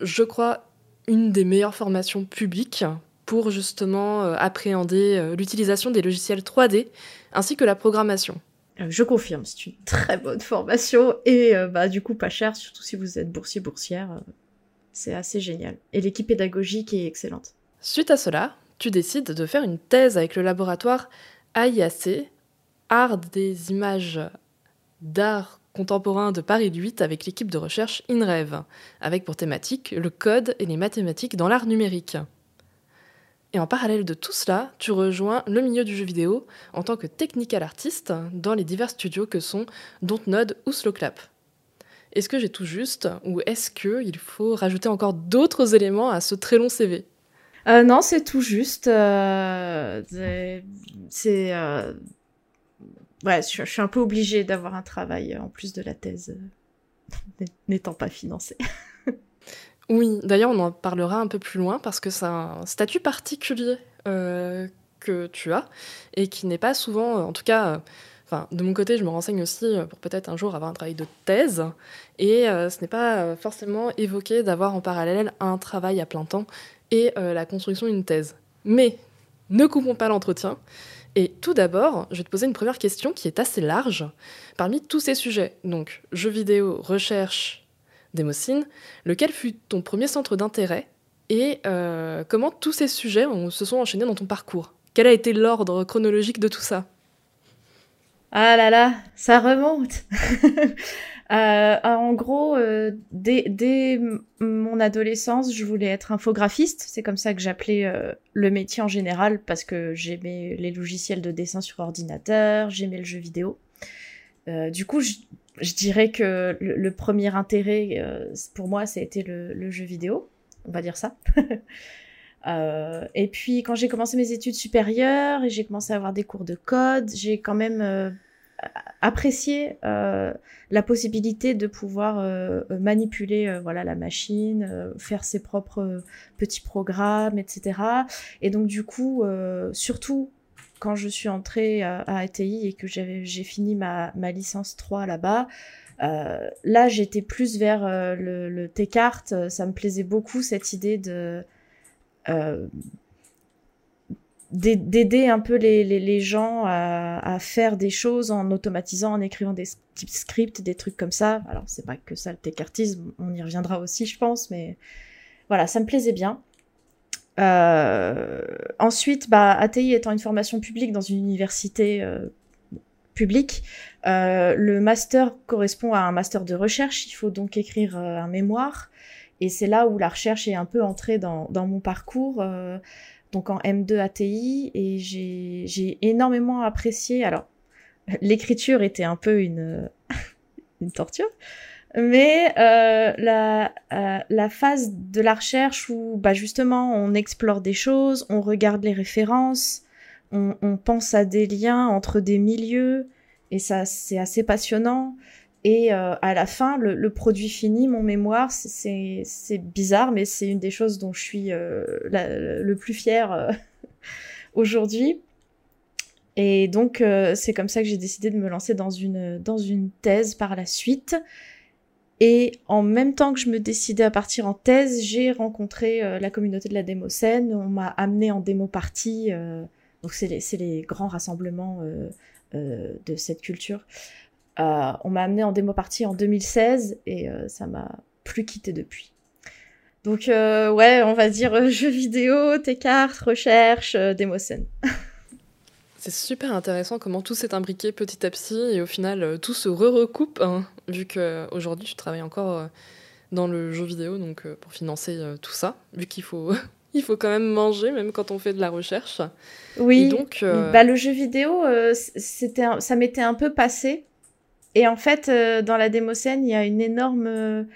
je crois, une des meilleures formations publiques pour justement euh, appréhender euh, l'utilisation des logiciels 3D ainsi que la programmation. Euh, je confirme, c'est une très bonne formation et bah, du coup pas cher, surtout si vous êtes boursier boursière. c'est assez génial. Et l'équipe pédagogique est excellente. Suite à cela, tu décides de faire une thèse avec le laboratoire AIAC, Art des images d'art contemporain de Paris 8 avec l'équipe de recherche INREV, avec pour thématique le code et les mathématiques dans l'art numérique. Et en parallèle de tout cela, tu rejoins le milieu du jeu vidéo en tant que technical artiste dans les divers studios que sont Dontnod ou Slowclap. Est-ce que j'ai tout juste ou est-ce qu'il faut rajouter encore d'autres éléments à ce très long CV euh, Non, c'est tout juste. Euh, c'est euh, ouais, je, suis un peu obligée d'avoir un travail euh, en plus de la thèse, euh, n'étant pas financée. oui, d'ailleurs, on en parlera un peu plus loin parce que c'est un statut particulier euh, que tu as et qui n'est pas souvent, en tout cas. Enfin, de mon côté, je me renseigne aussi pour peut-être un jour avoir un travail de thèse. Et ce n'est pas forcément évoqué d'avoir en parallèle un travail à plein temps et la construction d'une thèse. Mais ne coupons pas l'entretien. Et tout d'abord, je vais te poser une première question qui est assez large. Parmi tous ces sujets, donc jeux vidéo, recherche, démocine, lequel fut ton premier centre d'intérêt et euh, comment tous ces sujets se sont enchaînés dans ton parcours? Quel a été l'ordre chronologique de tout ça? Ah là là, ça remonte Euh, en gros, euh, dès, mon adolescence, je voulais être infographiste. C'est comme ça que j'appelais euh, le métier en général parce que j'aimais les logiciels de dessin sur ordinateur, j'aimais le jeu vidéo. du coup, je, dirais que le, premier intérêt pour moi, ça a été le, le, jeu vidéo. On va dire ça. et puis, quand j'ai commencé mes études supérieures et j'ai commencé à avoir des cours de code, j'ai quand même apprécier euh, la possibilité de pouvoir euh, manipuler euh, voilà la machine, faire ses propres petits programmes, etc. Et donc du coup, surtout quand je suis entrée à, ATI et que j'ai fini ma, ma, licence 3 là-bas, là j'étais plus vers le, le T-Cart, ça me plaisait beaucoup cette idée de d'aider un peu les, gens à, faire des choses en automatisant, en écrivant des scripts, des trucs comme ça. Alors, c'est pas que ça le técartisme, on y reviendra aussi, je pense, mais voilà, ça me plaisait bien. Euh, ensuite, bah, ATI étant une formation publique dans une université euh, publique, euh, le master correspond à un master de recherche. Il faut donc écrire un mémoire. Et c'est là où la recherche est un peu entrée dans mon parcours. Donc en M2 ATI, et j'ai énormément apprécié. Alors, l'écriture était un peu une, une torture, mais euh, la, euh, la phase de la recherche où bah, justement on explore des choses, on regarde les références, on, on pense à des liens entre des milieux, et ça c'est assez passionnant. Et euh, à la fin, le, produit fini, mon mémoire, c'est bizarre, mais c'est une des choses dont je suis euh, le plus fière euh, aujourd'hui. Et donc, c'est comme ça que j'ai décidé de me lancer dans une, thèse par la suite. Et en même temps que je me décidais à partir en thèse, j'ai rencontré la communauté de la démocène. On m'a amené en démo partie. donc, c'est les, grands rassemblements de cette culture. On m'a amené en démo partie en 2016 et ça m'a plus quitté depuis. Donc ouais, on va dire jeux vidéo, tes cartes, recherche, démoscène. C'est super intéressant comment tout s'est imbriqué petit à petit et au final tout se re-recoupe, hein, vu qu'aujourd'hui tu travailles encore dans le jeu vidéo donc pour financer tout ça, vu qu'il faut il faut quand même manger, même quand on fait de la recherche. Oui, donc, euh, bah, le jeu vidéo, euh, c'était ça m'était un peu passé. Et en fait, euh, dans la démoscène, il y a une énorme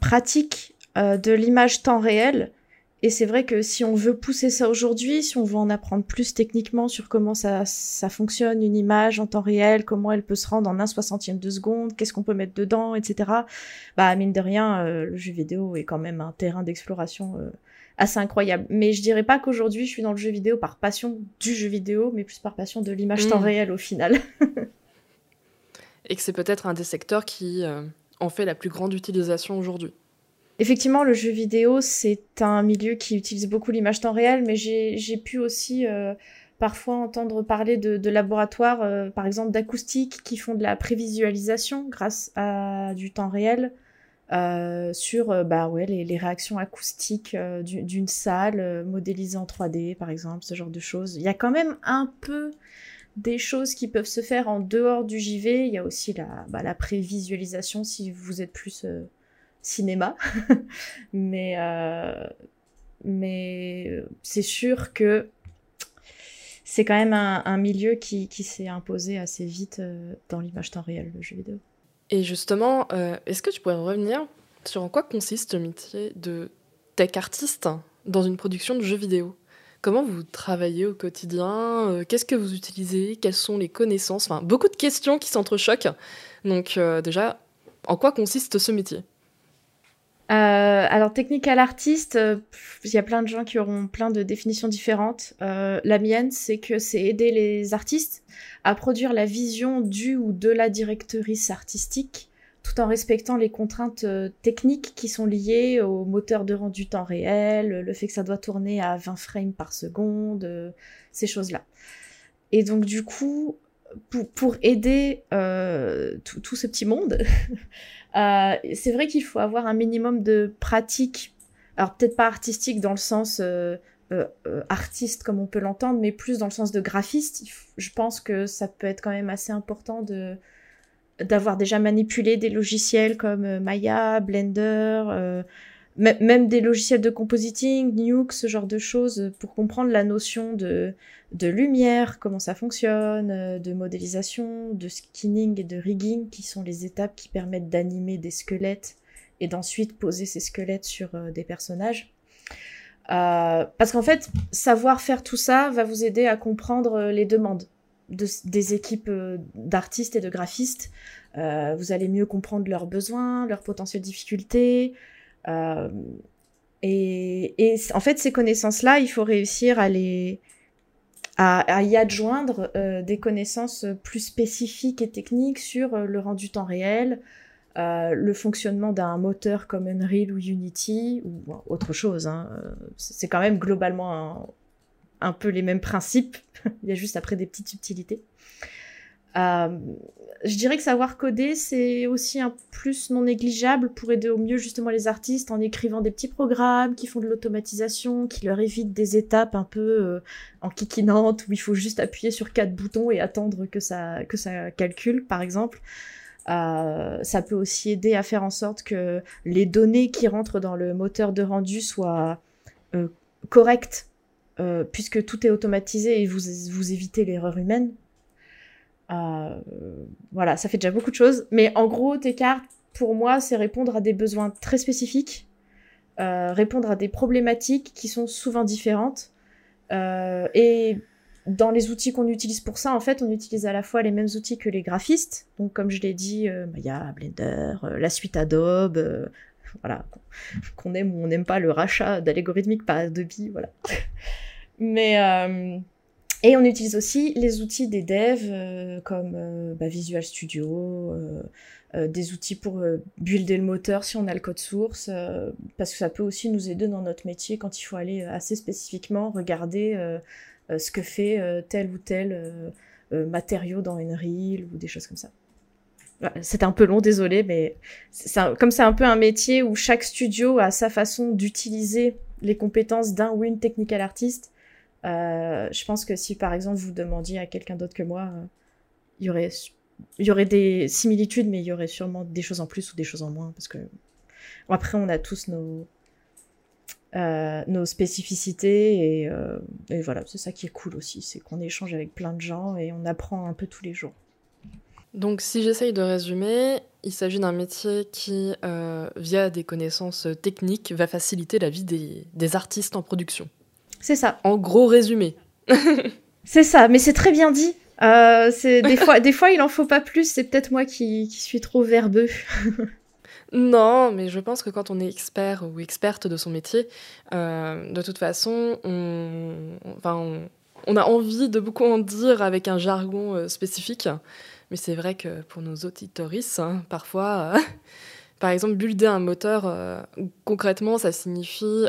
pratique de l'image temps réel et c'est vrai que si on veut pousser ça aujourd'hui, si on veut en apprendre plus techniquement sur comment ça, ça fonctionne, une image en temps réel, comment elle peut se rendre en un soixantième de seconde, qu'est-ce qu'on peut mettre dedans, etc. Bah, mine de rien, euh, le jeu vidéo est quand même un terrain d'exploration euh, assez incroyable. Mais je dirais pas qu'aujourd'hui je suis dans le jeu vidéo par passion du jeu vidéo, mais plus par passion de l'image temps mmh. réel au final. Et que c'est peut-être un des secteurs qui euh, en fait la plus grande utilisation aujourd'hui. Effectivement, le jeu vidéo, c'est un milieu qui utilise beaucoup l'image temps réel, mais j'ai pu aussi euh, parfois entendre parler de, laboratoires, euh, par exemple d'acoustique, qui font de la prévisualisation grâce à du temps réel euh, sur bah, ouais, les, réactions acoustiques d'une salle modélisée en 3D, par exemple, ce genre de choses. Il y a quand même un peu des choses qui peuvent se faire en dehors du JV. Il y a aussi la, bah, la prévisualisation si vous êtes plus cinéma. mais euh, mais c'est sûr que c'est quand même un, milieu qui, qui s'est imposé assez vite euh, dans l'image temps réel, le jeu vidéo. Et justement, euh, est-ce que tu pourrais revenir sur en quoi consiste le métier de tech artiste dans une production de jeux vidéo? Comment vous travaillez au quotidien? Qu'est-ce que vous utilisez? Quelles sont les connaissances? Enfin, beaucoup de questions qui s'entrechoquent. Donc déjà, en quoi consiste ce métier? Euh, alors, technical artiste, euh, il y a plein de gens qui auront plein de définitions différentes. Euh, la mienne, c'est que c'est aider les artistes à produire la vision du ou de la directrice artistique, tout en respectant les contraintes techniques qui sont liées au moteur de rendu temps réel, le fait que ça doit tourner à 20 frames par seconde, ces choses-là. Et donc, du coup, pour, aider tout ce petit monde, Euh, c'est vrai qu'il faut avoir un minimum de pratique. Alors peut-être pas artistique dans le sens euh, euh, artiste comme on peut l'entendre, mais plus dans le sens de graphiste. Je pense que ça peut être quand même assez important de d'avoir déjà manipulé des logiciels comme Maya, Blender, même des logiciels de compositing, Nuke, ce genre de choses, pour comprendre la notion de, de lumière, comment ça fonctionne, euh, de modélisation, de skinning et de rigging, qui sont les étapes qui permettent d'animer des squelettes et d'ensuite poser ces squelettes sur euh, des personnages. Euh, parce qu'en fait, savoir faire tout ça va vous aider à comprendre les demandes des équipes d'artistes et de graphistes. vous allez mieux comprendre leurs besoins, leurs potentielles difficultés, euh, et, en fait, ces connaissances-là, il faut réussir à les à, y adjoindre euh, des connaissances plus spécifiques et techniques sur euh, le rendu temps réel, le fonctionnement d'un moteur comme Unreal ou Unity ou autre chose. Hein. C'est quand même globalement un, peu les mêmes principes. il y a juste après des petites subtilités. Euh, je dirais que savoir coder, c'est aussi un plus non négligeable pour aider au mieux justement les artistes en écrivant des petits programmes qui font de l'automatisation, qui leur évitent des étapes un peu euh, en kikinante où il faut juste appuyer sur quatre boutons et attendre que ça, que ça calcule, par exemple. Euh, ça peut aussi aider à faire en sorte que les données qui rentrent dans le moteur de rendu soient euh, correctes, puisque tout est automatisé et vous, vous évitez l'erreur humaine. Euh, voilà, ça fait déjà beaucoup de choses. Mais en gros, tes cartes, pour moi, c'est répondre à des besoins très spécifiques, euh, répondre à des problématiques qui sont souvent différentes. Euh, et dans les outils qu'on utilise pour ça, en fait, on utilise à la fois les mêmes outils que les graphistes. Donc, comme je l'ai dit, Maya, Blender, la suite Adobe, voilà, qu'on aime ou on n'aime pas le rachat d'algorithmique par Adobe, voilà. Mais et on utilise aussi les outils des devs euh, comme euh, bah, Visual Studio, euh, des outils pour builder le moteur si on a le code source, parce que ça peut aussi nous aider dans notre métier quand il faut aller assez spécifiquement regarder ce que fait tel ou tel matériau dans une ou des choses comme ça. C'était un peu long, désolé, mais comme c'est un peu un métier où chaque studio a sa façon d'utiliser les compétences d'un ou une technical artiste, euh, je pense que si par exemple vous demandiez à quelqu'un d'autre que moi, euh, il y aurait des similitudes, mais il y aurait sûrement des choses en plus ou des choses en moins, parce que après on a tous nos euh, spécificités et, voilà, c'est ça qui est cool aussi, c'est qu'on échange avec plein de gens et on apprend un peu tous les jours. Donc si j'essaye de résumer, il s'agit d'un métier qui, via des connaissances techniques, va faciliter la vie des artistes en production. C'est ça. En gros résumé. c'est ça, mais c'est très bien dit. Euh, c'est des fois, des fois, il en faut pas plus. C'est peut-être moi qui, qui, suis trop verbeux. non, mais je pense que quand on est expert ou experte de son métier, euh, de toute façon, on, enfin, on, on, a envie de beaucoup en dire avec un jargon euh, spécifique. Mais c'est vrai que pour nos auditoristes, hein, parfois, par exemple, builder un moteur, concrètement, ça signifie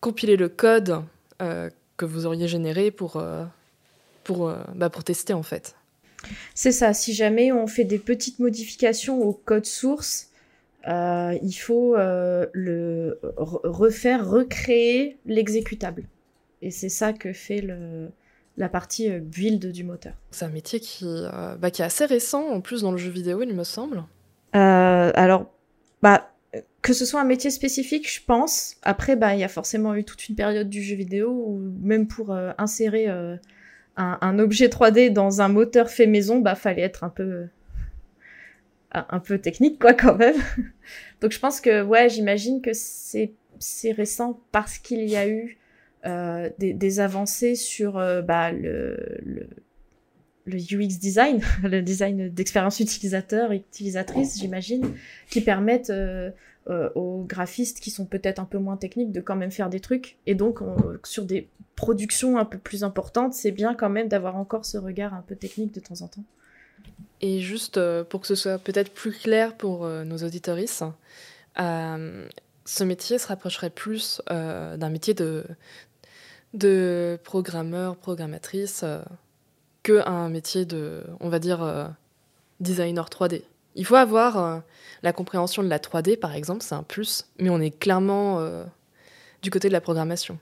compiler le code euh, que vous auriez généré pour, euh, pour, euh, bah, pour tester en fait. C'est ça, si jamais on fait des petites modifications au code source, il faut le refaire, recréer l'exécutable. Et c'est ça que fait le, la partie build du moteur. C'est un métier qui, bah, qui est assez récent en plus dans le jeu vidéo, il me semble. alors, bah, que ce soit un métier spécifique, je pense. Après, bah, il y a forcément eu toute une période du jeu vidéo où même pour euh, insérer euh, un, objet 3D dans un moteur fait maison, bah, fallait être un peu, euh, un peu technique, quoi, quand même. Donc, je pense que, ouais, j'imagine que c'est, récent parce qu'il y a eu des, avancées sur bah, le, le, UX design, le design d'expérience utilisateur et utilisatrice, j'imagine, qui permettent aux graphistes qui sont peut-être un peu moins techniques de quand même faire des trucs. Et donc, sur des productions un peu plus importantes, c'est bien quand même d'avoir encore ce regard un peu technique de temps en temps. Et juste euh, pour que ce soit peut-être plus clair pour euh, nos auditoristes, ce métier se rapprocherait plus d'un métier de, de programmeur, programmatrice, qu'un métier de, on va dire, designer 3D. Il faut avoir la compréhension de la 3D, par exemple, c'est un plus, mais on est clairement euh, du côté de la programmation.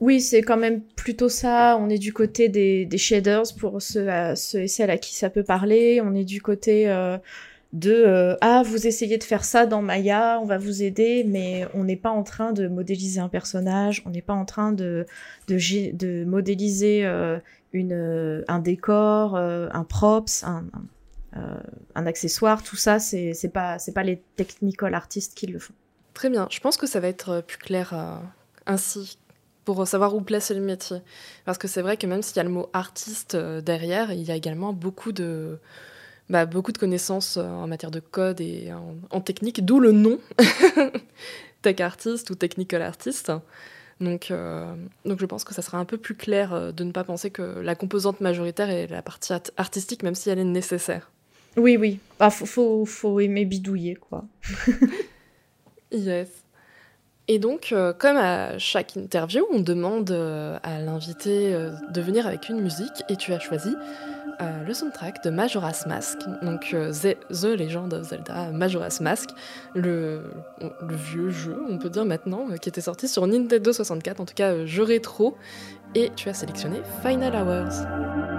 Oui, c'est quand même plutôt ça. On est du côté des, shaders pour ceux, et celles à qui ça peut parler. On est du côté euh, de euh, ah vous essayez de faire ça dans Maya, on va vous aider, mais on n'est pas en train de modéliser un personnage, on n'est pas en train de de, modéliser une un décor, un props, un, euh, un accessoire, tout ça, c'est pas, pas les technical artistes qui le font. Très bien, je pense que ça va être euh, plus clair euh, ainsi pour savoir où placer le métier. Parce que c'est vrai que même s'il y a le mot artiste derrière, il y a également beaucoup de, bah, beaucoup de connaissances en matière de code et en, technique, d'où le nom tech artist ou technical artist. Donc, donc je pense que ça sera un peu plus clair de ne pas penser que la composante majoritaire est la partie artistique, même si elle est nécessaire. Oui, oui. Bah, faut, faut, aimer bidouiller, quoi. yes. Et donc, euh, comme à chaque interview, on demande euh, à l'invité euh, de venir avec une musique, et tu as choisi le soundtrack de Majora's Mask, donc The, The, Legend of Zelda Majora's Mask, le, le, vieux jeu, on peut dire maintenant, qui était sorti sur Nintendo 64, en tout cas jeu rétro, et tu as sélectionné Final Hours.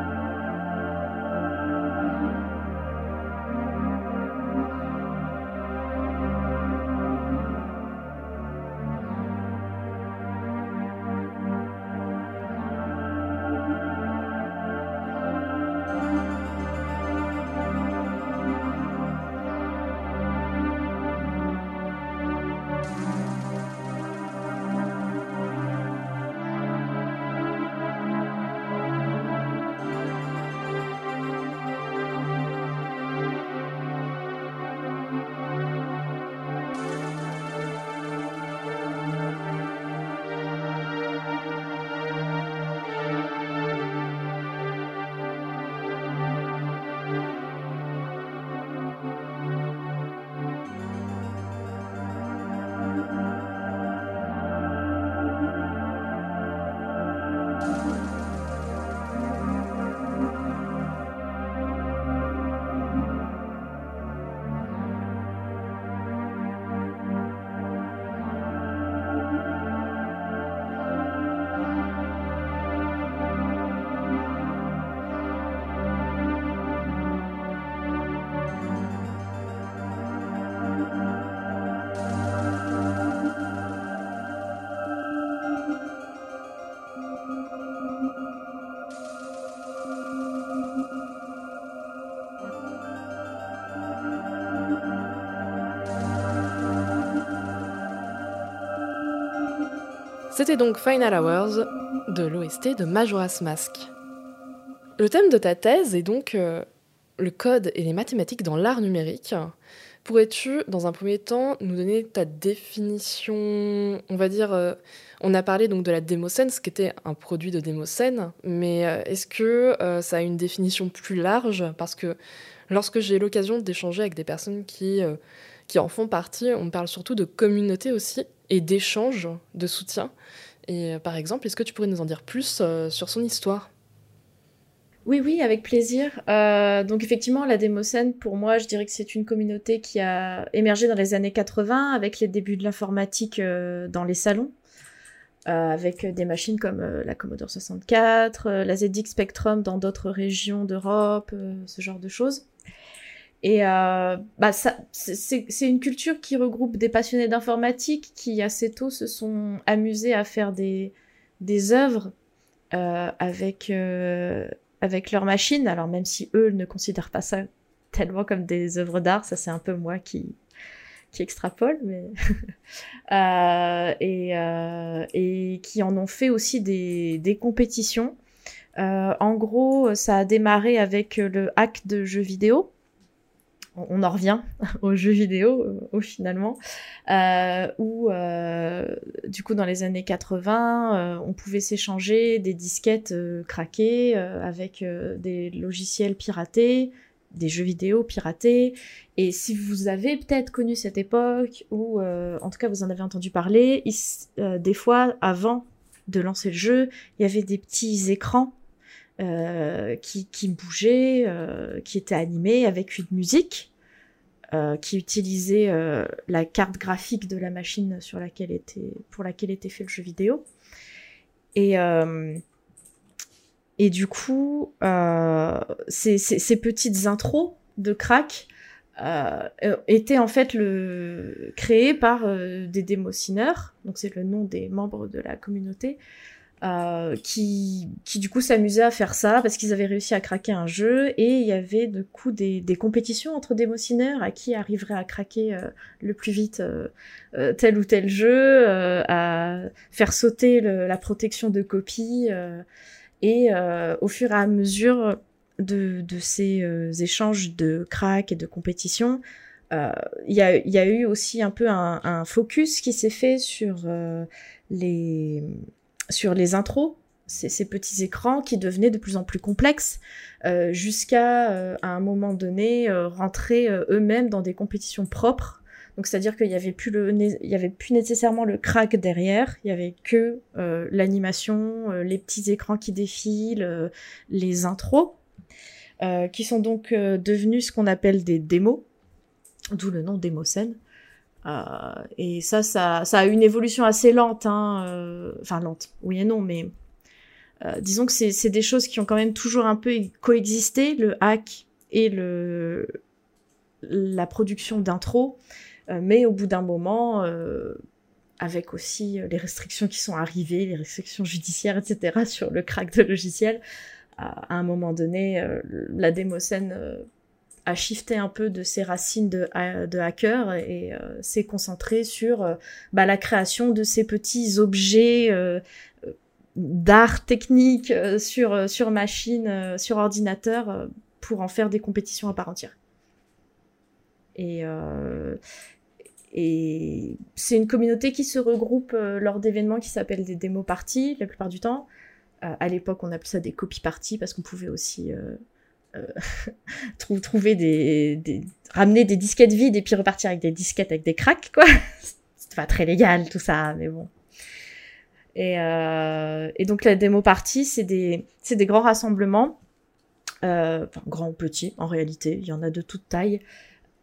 C'était donc Final Hours de l'OST de Majora's Mask. Le thème de ta thèse est donc euh, le code et les mathématiques dans l'art numérique. Pourrais-tu, dans un premier temps, nous donner ta définition, on va dire, euh, on a parlé donc de la démoscène, ce qui était un produit de démoscène, mais euh, est-ce que ça a une définition plus large? Parce que lorsque j'ai l'occasion d'échanger avec des personnes qui, qui en font partie, on parle surtout de communauté aussi et d'échange, de soutien. Et par exemple, est-ce que tu pourrais nous en dire plus sur son histoire? Oui, oui, avec plaisir. Euh, donc effectivement, la démocène, pour moi, je dirais que c'est une communauté qui a émergé dans les années 80 avec les débuts de l'informatique euh, dans les salons, euh, avec des machines comme la Commodore 64, la ZX Spectrum dans d'autres régions d'Europe, ce genre de choses. Et bah ça, c'est une culture qui regroupe des passionnés d'informatique qui assez tôt se sont amusés à faire des, œuvres avec avec leurs machines. Alors même si eux ne considèrent pas ça tellement comme des œuvres d'art, ça c'est un peu moi qui qui extrapole, mais euh, et, euh, qui en ont fait aussi des, compétitions. Euh, en gros, ça a démarré avec le hack de jeux vidéo on en revient aux jeux vidéo euh, au finalement, euh, où euh, du coup dans les années 80, on pouvait s'échanger des disquettes craquées avec des logiciels piratés, des jeux vidéo piratés. Et si vous avez peut-être connu cette époque, ou en tout cas vous en avez entendu parler, des fois avant de lancer le jeu, il y avait des petits écrans euh, qui, qui bougeait, euh, qui était animé avec une musique, euh, qui utilisait la carte graphique de la machine sur laquelle était, pour laquelle était fait le jeu vidéo. Et, et du coup, ces, petites intros de crack étaient en fait le, créées par des démocineurs, donc c'est le nom des membres de la communauté, euh, qui, du coup s'amusaient à faire ça parce qu'ils avaient réussi à craquer un jeu et il y avait du coup des, compétitions entre démocineurs à qui arriverait à craquer euh, le plus vite euh, tel ou tel jeu, à faire sauter la protection de copie et au fur et à mesure de, ces échanges de crack et de compétition, il y, a, eu aussi un peu un focus qui s'est fait sur les sur les intros, ces, petits écrans qui devenaient de plus en plus complexes, euh, jusqu'à euh, un moment donné euh, rentrer eux-mêmes dans des compétitions propres. Donc c'est-à-dire qu'il y avait plus avait plus nécessairement le crack derrière, il y avait que l'animation, les petits écrans qui défilent, les intros, qui sont donc devenus ce qu'on appelle des démos, d'où le nom démocène. Euh, et ça, ça, ça a une évolution assez lente, hein, euh, enfin lente, oui et non, mais euh, disons que c'est des choses qui ont quand même toujours un peu coexisté, le hack et la production d'intro, mais au bout d'un moment, avec aussi les restrictions qui sont arrivées, les restrictions judiciaires, etc., sur le crack de logiciel, à un moment donné, la démocène a shifté un peu de ses racines de, hacker et euh, s'est concentré sur euh, bah, la création de ces petits objets euh, d'art technique sur, machine, sur ordinateur, pour en faire des compétitions à part entière. Et, c'est une communauté qui se regroupe lors d'événements qui s'appellent des démo parties la plupart du temps. à l'époque, on appelait ça des copy parties parce qu'on pouvait aussi euh, trouver des, ramener des disquettes vides et puis repartir avec des disquettes avec des cracks quoi. C'est pas très légal tout ça mais bon. Et, euh, et donc la démo partie c'est des c'est des grands rassemblements euh, grands ou petits en réalité. Il y en a de toute taille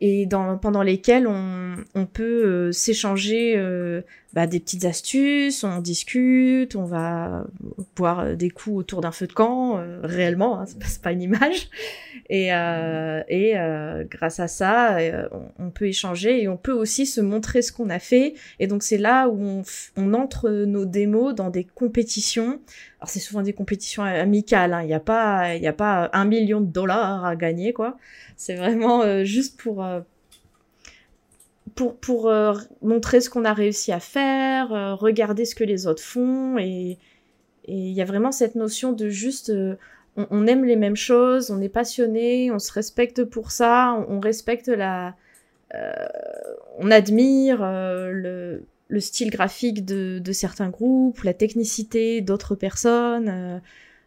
et dans, pendant lesquels on, on peut euh, s'échanger euh, bah, des petites astuces, on discute, on va boire des coups autour d'un feu de camp, euh, réellement, hein, c'est pas une image. Et, et grâce à ça, on, peut échanger et on peut aussi se montrer ce qu'on a fait. Et donc c'est là où on, on, entre nos démos dans des compétitions. Alors c'est souvent des compétitions amicales, hein. il n'y a pas, il a pas un million de dollars à gagner quoi. C'est vraiment euh, juste pour, euh, pour, pour euh, montrer ce qu'on a réussi à faire, regarder ce que les autres font. Et il y a vraiment cette notion de juste, on, on, aime les mêmes choses, on est passionné, on se respecte pour ça, on, on respecte la... on admire le, le, style graphique de, de, certains groupes, la technicité d'autres personnes.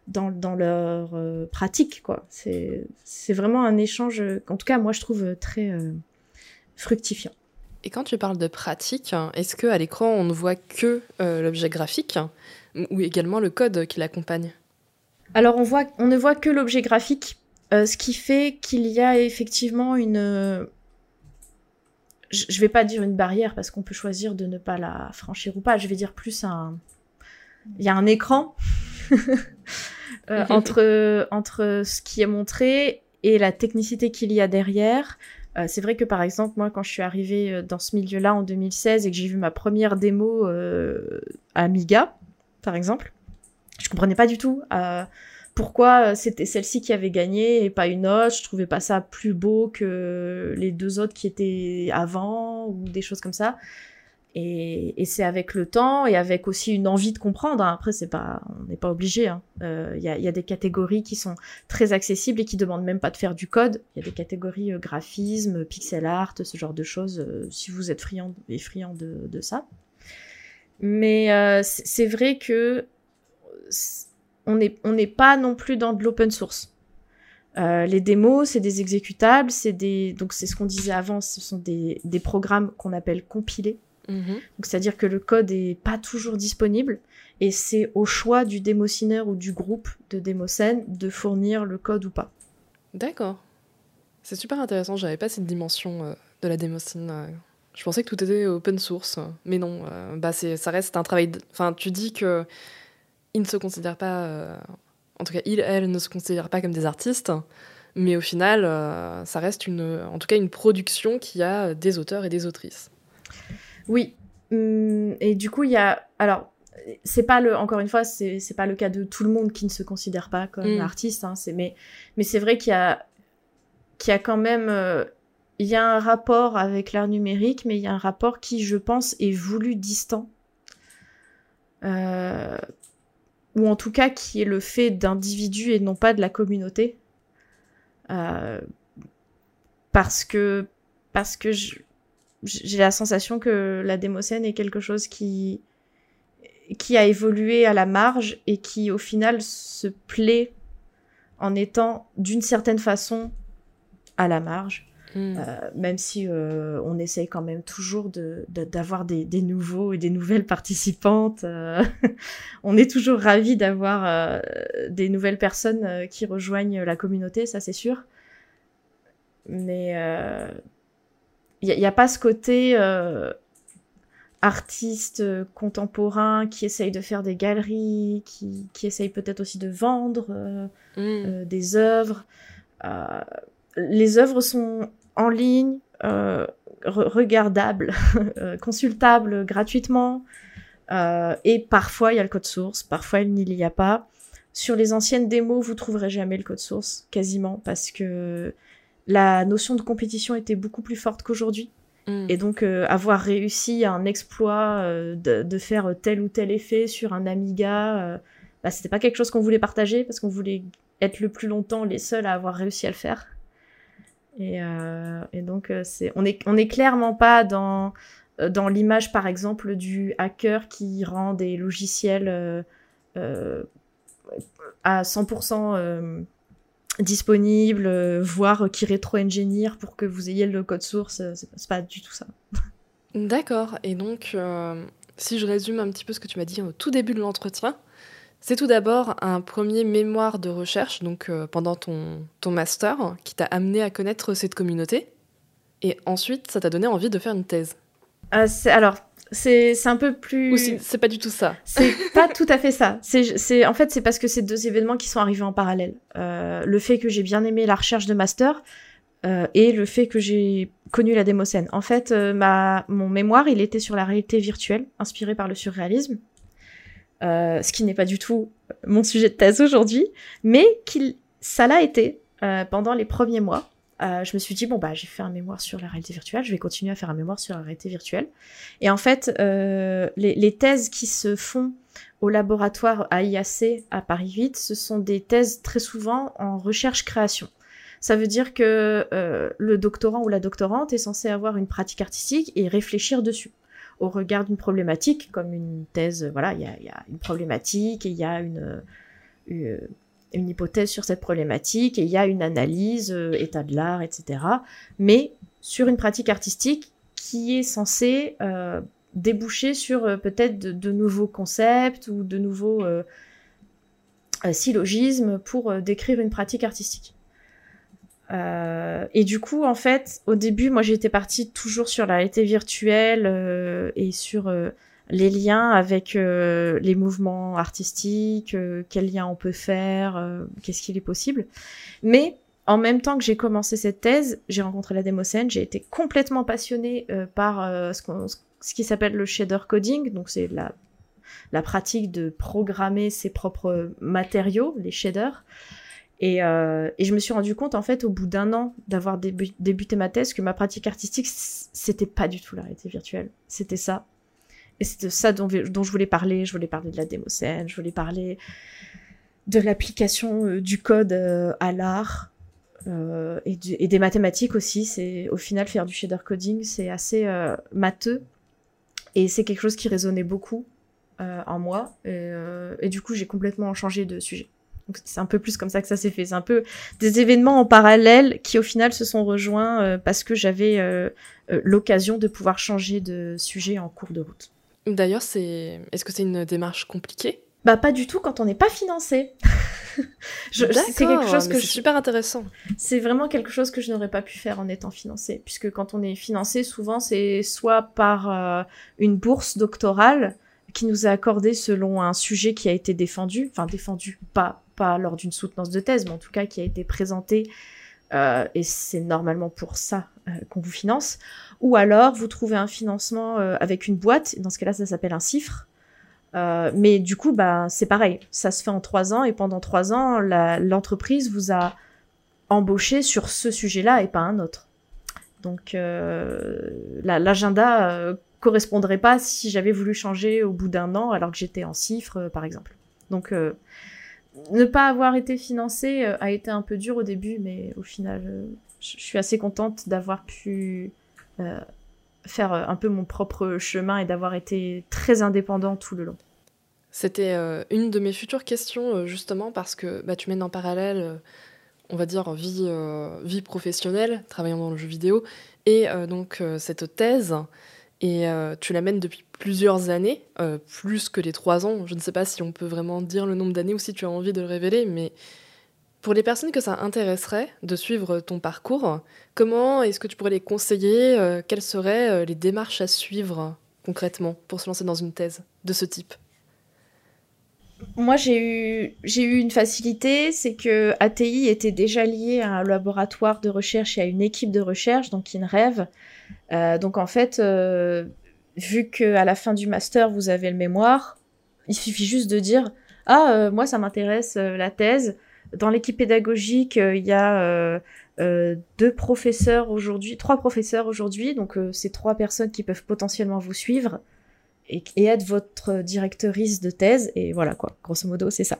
Dans, dans, leur pratique quoi. C'est vraiment un échange en tout cas moi je trouve très fructifiant. Et quand tu parles de pratique, est-ce qu'à l'écran, on ne voit que euh, l'objet graphique ou également le code qui l'accompagne? Alors, on, voit, on ne voit que l'objet graphique, euh, ce qui fait qu'il y a effectivement une... Je ne vais pas dire une barrière parce qu'on peut choisir de ne pas la franchir ou pas, je vais dire plus un... Il y a un écran euh, entre, entre ce qui est montré et la technicité qu'il y a derrière. Euh, c'est vrai que par exemple, moi, quand je suis arrivée euh, dans ce milieu-là en 2016 et que j'ai vu ma première démo euh, à Amiga, par exemple, je comprenais pas du tout pourquoi c'était celle-ci qui avait gagné et pas une autre. Je trouvais pas ça plus beau que les deux autres qui étaient avant ou des choses comme ça. Et, c'est avec le temps et avec aussi une envie de comprendre. Hein. Après, c'est pas, on n'est pas obligé. Il hein. euh, y, a, des catégories qui sont très accessibles et qui demandent même pas de faire du code. Il y a des catégories euh, graphisme, pixel art, ce genre de choses. Euh, si vous êtes friand et friand de, ça. Mais c'est vrai que on n'est pas non plus dans de l'open source. Les démos, c'est des exécutables, c'est donc c'est ce qu'on disait avant, ce sont des programmes qu'on appelle compilés. Mhm. Donc c'est-à-dire que le code est pas toujours disponible et c'est au choix du démocineur ou du groupe de démocènes de fournir le code ou pas. D'accord. C'est super intéressant, j'avais pas cette dimension euh, de la démocine. Euh. Je pensais que tout était open source, mais non, euh, bah c'est ça reste un travail de... enfin tu dis que ils ne se considèrent pas en tout cas ils elles ne se considèrent pas comme des artistes. Mais au final, ça reste une, en tout cas une production qui a des auteurs et des autrices. Oui. Hum, et du coup, il y a. Alors, c'est pas le. Encore une fois, c'est pas le cas de tout le monde qui ne se considère pas comme Mm. artiste. Hein, c'est mais mais c'est vrai qu'il y a qu'il y a quand même. euh, il y a un rapport avec l'art numérique, mais il y a un rapport qui, je pense, est voulu distant. Euh, ou en tout cas qui est le fait d'individus et non pas de la communauté. Euh, parce que parce que je- j'ai la sensation que la démocène est quelque chose qui qui a évolué à la marge et qui au final se plaît en étant d'une certaine façon à la marge. Mm. Euh, même si euh, on essaye quand même toujours de- de- d'avoir des, des nouveaux et des nouvelles participantes. euh, on est toujours ravis d'avoir des nouvelles personnes qui rejoignent la communauté, ça c'est sûr. Mais il n'y a, pas ce côté euh, artiste euh, contemporain qui essaye de faire des galeries, qui, qui essaye peut-être aussi de vendre euh, Mm. des œuvres. Les œuvres sont en ligne, re- regardables, consultables gratuitement. Et parfois, il y a le code source, parfois, il n'y a pas. Sur les anciennes démos, vous trouverez jamais le code source, quasiment, parce que la notion de compétition était beaucoup plus forte qu'aujourd'hui. Mm. Et donc, euh, avoir réussi un exploit euh, de, de faire tel ou tel effet sur un Amiga, euh, bah, c'était pas quelque chose qu'on voulait partager parce qu'on voulait être le plus longtemps les seuls à avoir réussi à le faire. Et, euh, et donc, c'est, on est, on est clairement pas dans, dans l'image, par exemple, du hacker qui rend des logiciels à 100% euh, disponibles, euh, voire qui rétro-ingénient pour que vous ayez le code source. euh, C'est pas, du tout ça. D'accord. Et donc, euh, si je résume un petit peu ce que tu m'as dit au tout début de l'entretien, c'est tout d'abord un premier mémoire de recherche, donc euh, pendant ton, ton master, qui t'a amené à connaître cette communauté. Et ensuite, ça t'a donné envie de faire une thèse. Euh, alors, c'est un peu plus. Ou c'est pas du tout ça. C'est pas tout à fait ça. C'est, en fait, c'est parce que c'est deux événements qui sont arrivés en parallèle. Euh, le fait que j'ai bien aimé la recherche de master euh, et le fait que j'ai connu la démocène. En fait, euh, ma, mon mémoire, il était sur la réalité virtuelle, inspiré par le surréalisme. Ce qui n'est pas du tout mon sujet de thèse aujourd'hui, mais qu'il, ça l'a été pendant les premiers mois. Euh, je me suis dit, bon, bah, j'ai fait un mémoire sur la réalité virtuelle, je vais continuer à faire un mémoire sur la réalité virtuelle. Et en fait, euh, les, thèses qui se font au laboratoire AIAC à Paris 8, ce sont des thèses très souvent en recherche-création. Ça veut dire que euh, le doctorant ou la doctorante est censé avoir une pratique artistique et réfléchir dessus au regard d'une problématique, comme une thèse, voilà, il y a, une problématique et il y a une une hypothèse sur cette problématique et il y a une analyse, euh, état de l'art, etc. Mais sur une pratique artistique qui est censée euh, déboucher sur euh, peut-être de, nouveaux concepts ou de nouveaux syllogismes pour décrire une pratique artistique. et du coup, en fait, au début, moi j'étais partie toujours sur la réalité virtuelle et sur les liens avec euh, les mouvements artistiques, euh, quels liens on peut faire, euh, qu'est-ce qu'il est possible. Mais en même temps que j'ai commencé cette thèse, j'ai rencontré la Démocène, j'ai été complètement passionnée par ce, ce, qui s'appelle le shader coding, donc c'est la, la pratique de programmer ses propres matériaux, les shaders. Et, et, je me suis rendu compte, en fait, au bout d'un an d'avoir débuté ma thèse, que ma pratique artistique, c'était pas du tout la réalité virtuelle. C'était ça. Et c'est de ça dont, je voulais parler. Je voulais parler de la démocène, je voulais parler de l'application euh, du code euh, à l'art euh, et, des mathématiques aussi. C'est au final faire du shader coding, c'est assez euh, matheux et c'est quelque chose qui résonnait beaucoup en moi. Et, du coup, j'ai complètement changé de sujet. C'est un peu plus comme ça que ça s'est fait. C'est un peu des événements en parallèle qui au final se sont rejoints parce que j'avais l'occasion de pouvoir changer de sujet en cours de route. D'ailleurs, c'est est-ce que c'est une démarche compliquée? Bah pas du tout quand on n'est pas financé. c'est quelque chose que je... super intéressant. C'est vraiment quelque chose que je n'aurais pas pu faire en étant financé, puisque quand on est financé, souvent c'est soit par euh, une bourse doctorale qui nous est accordée selon un sujet qui a été défendu, enfin défendu pas pas lors d'une soutenance de thèse, mais en tout cas qui a été présenté euh, et c'est normalement pour ça qu'on vous finance. Ou alors, vous trouvez un financement euh, avec une boîte, dans ce cas-là, ça s'appelle un cifre. mais du coup, bah, c'est pareil, ça se fait en trois ans, et pendant trois ans, l'entreprise vous a embauché sur ce sujet-là et pas un autre. Donc, l'agenda correspondrait pas si j'avais voulu changer au bout d'un an alors que j'étais en cifre, par exemple. Donc, ne pas avoir été financé euh, a été un peu dur au début, mais au final, euh, je suis assez contente d'avoir pu euh, faire un peu mon propre chemin et d'avoir été très indépendant tout le long. C'était une de mes futures questions, justement, parce que bah, tu mènes en parallèle, on va dire, vie, vie professionnelle, travaillant dans le jeu vidéo, et donc cette thèse et euh, tu l'amènes depuis plusieurs années, euh, plus que les trois ans. Je ne sais pas si on peut vraiment dire le nombre d'années ou si tu as envie de le révéler, mais pour les personnes que ça intéresserait de suivre ton parcours, comment est-ce que tu pourrais les conseiller euh, Quelles seraient les démarches à suivre concrètement pour se lancer dans une thèse de ce type? Moi, j'ai eu, eu une facilité, c'est que ATI était déjà lié à un laboratoire de recherche et à une équipe de recherche, donc INREV, euh, donc en fait, euh, vu qu'à la fin du master, vous avez le mémoire, il suffit juste de dire Ah, euh, moi, ça m'intéresse la thèse. Dans l'équipe pédagogique, il y a deux professeurs aujourd'hui, trois professeurs aujourd'hui, donc c'est trois personnes qui peuvent potentiellement vous suivre et, être votre directrice de thèse. Et voilà, quoi, grosso modo, c'est ça.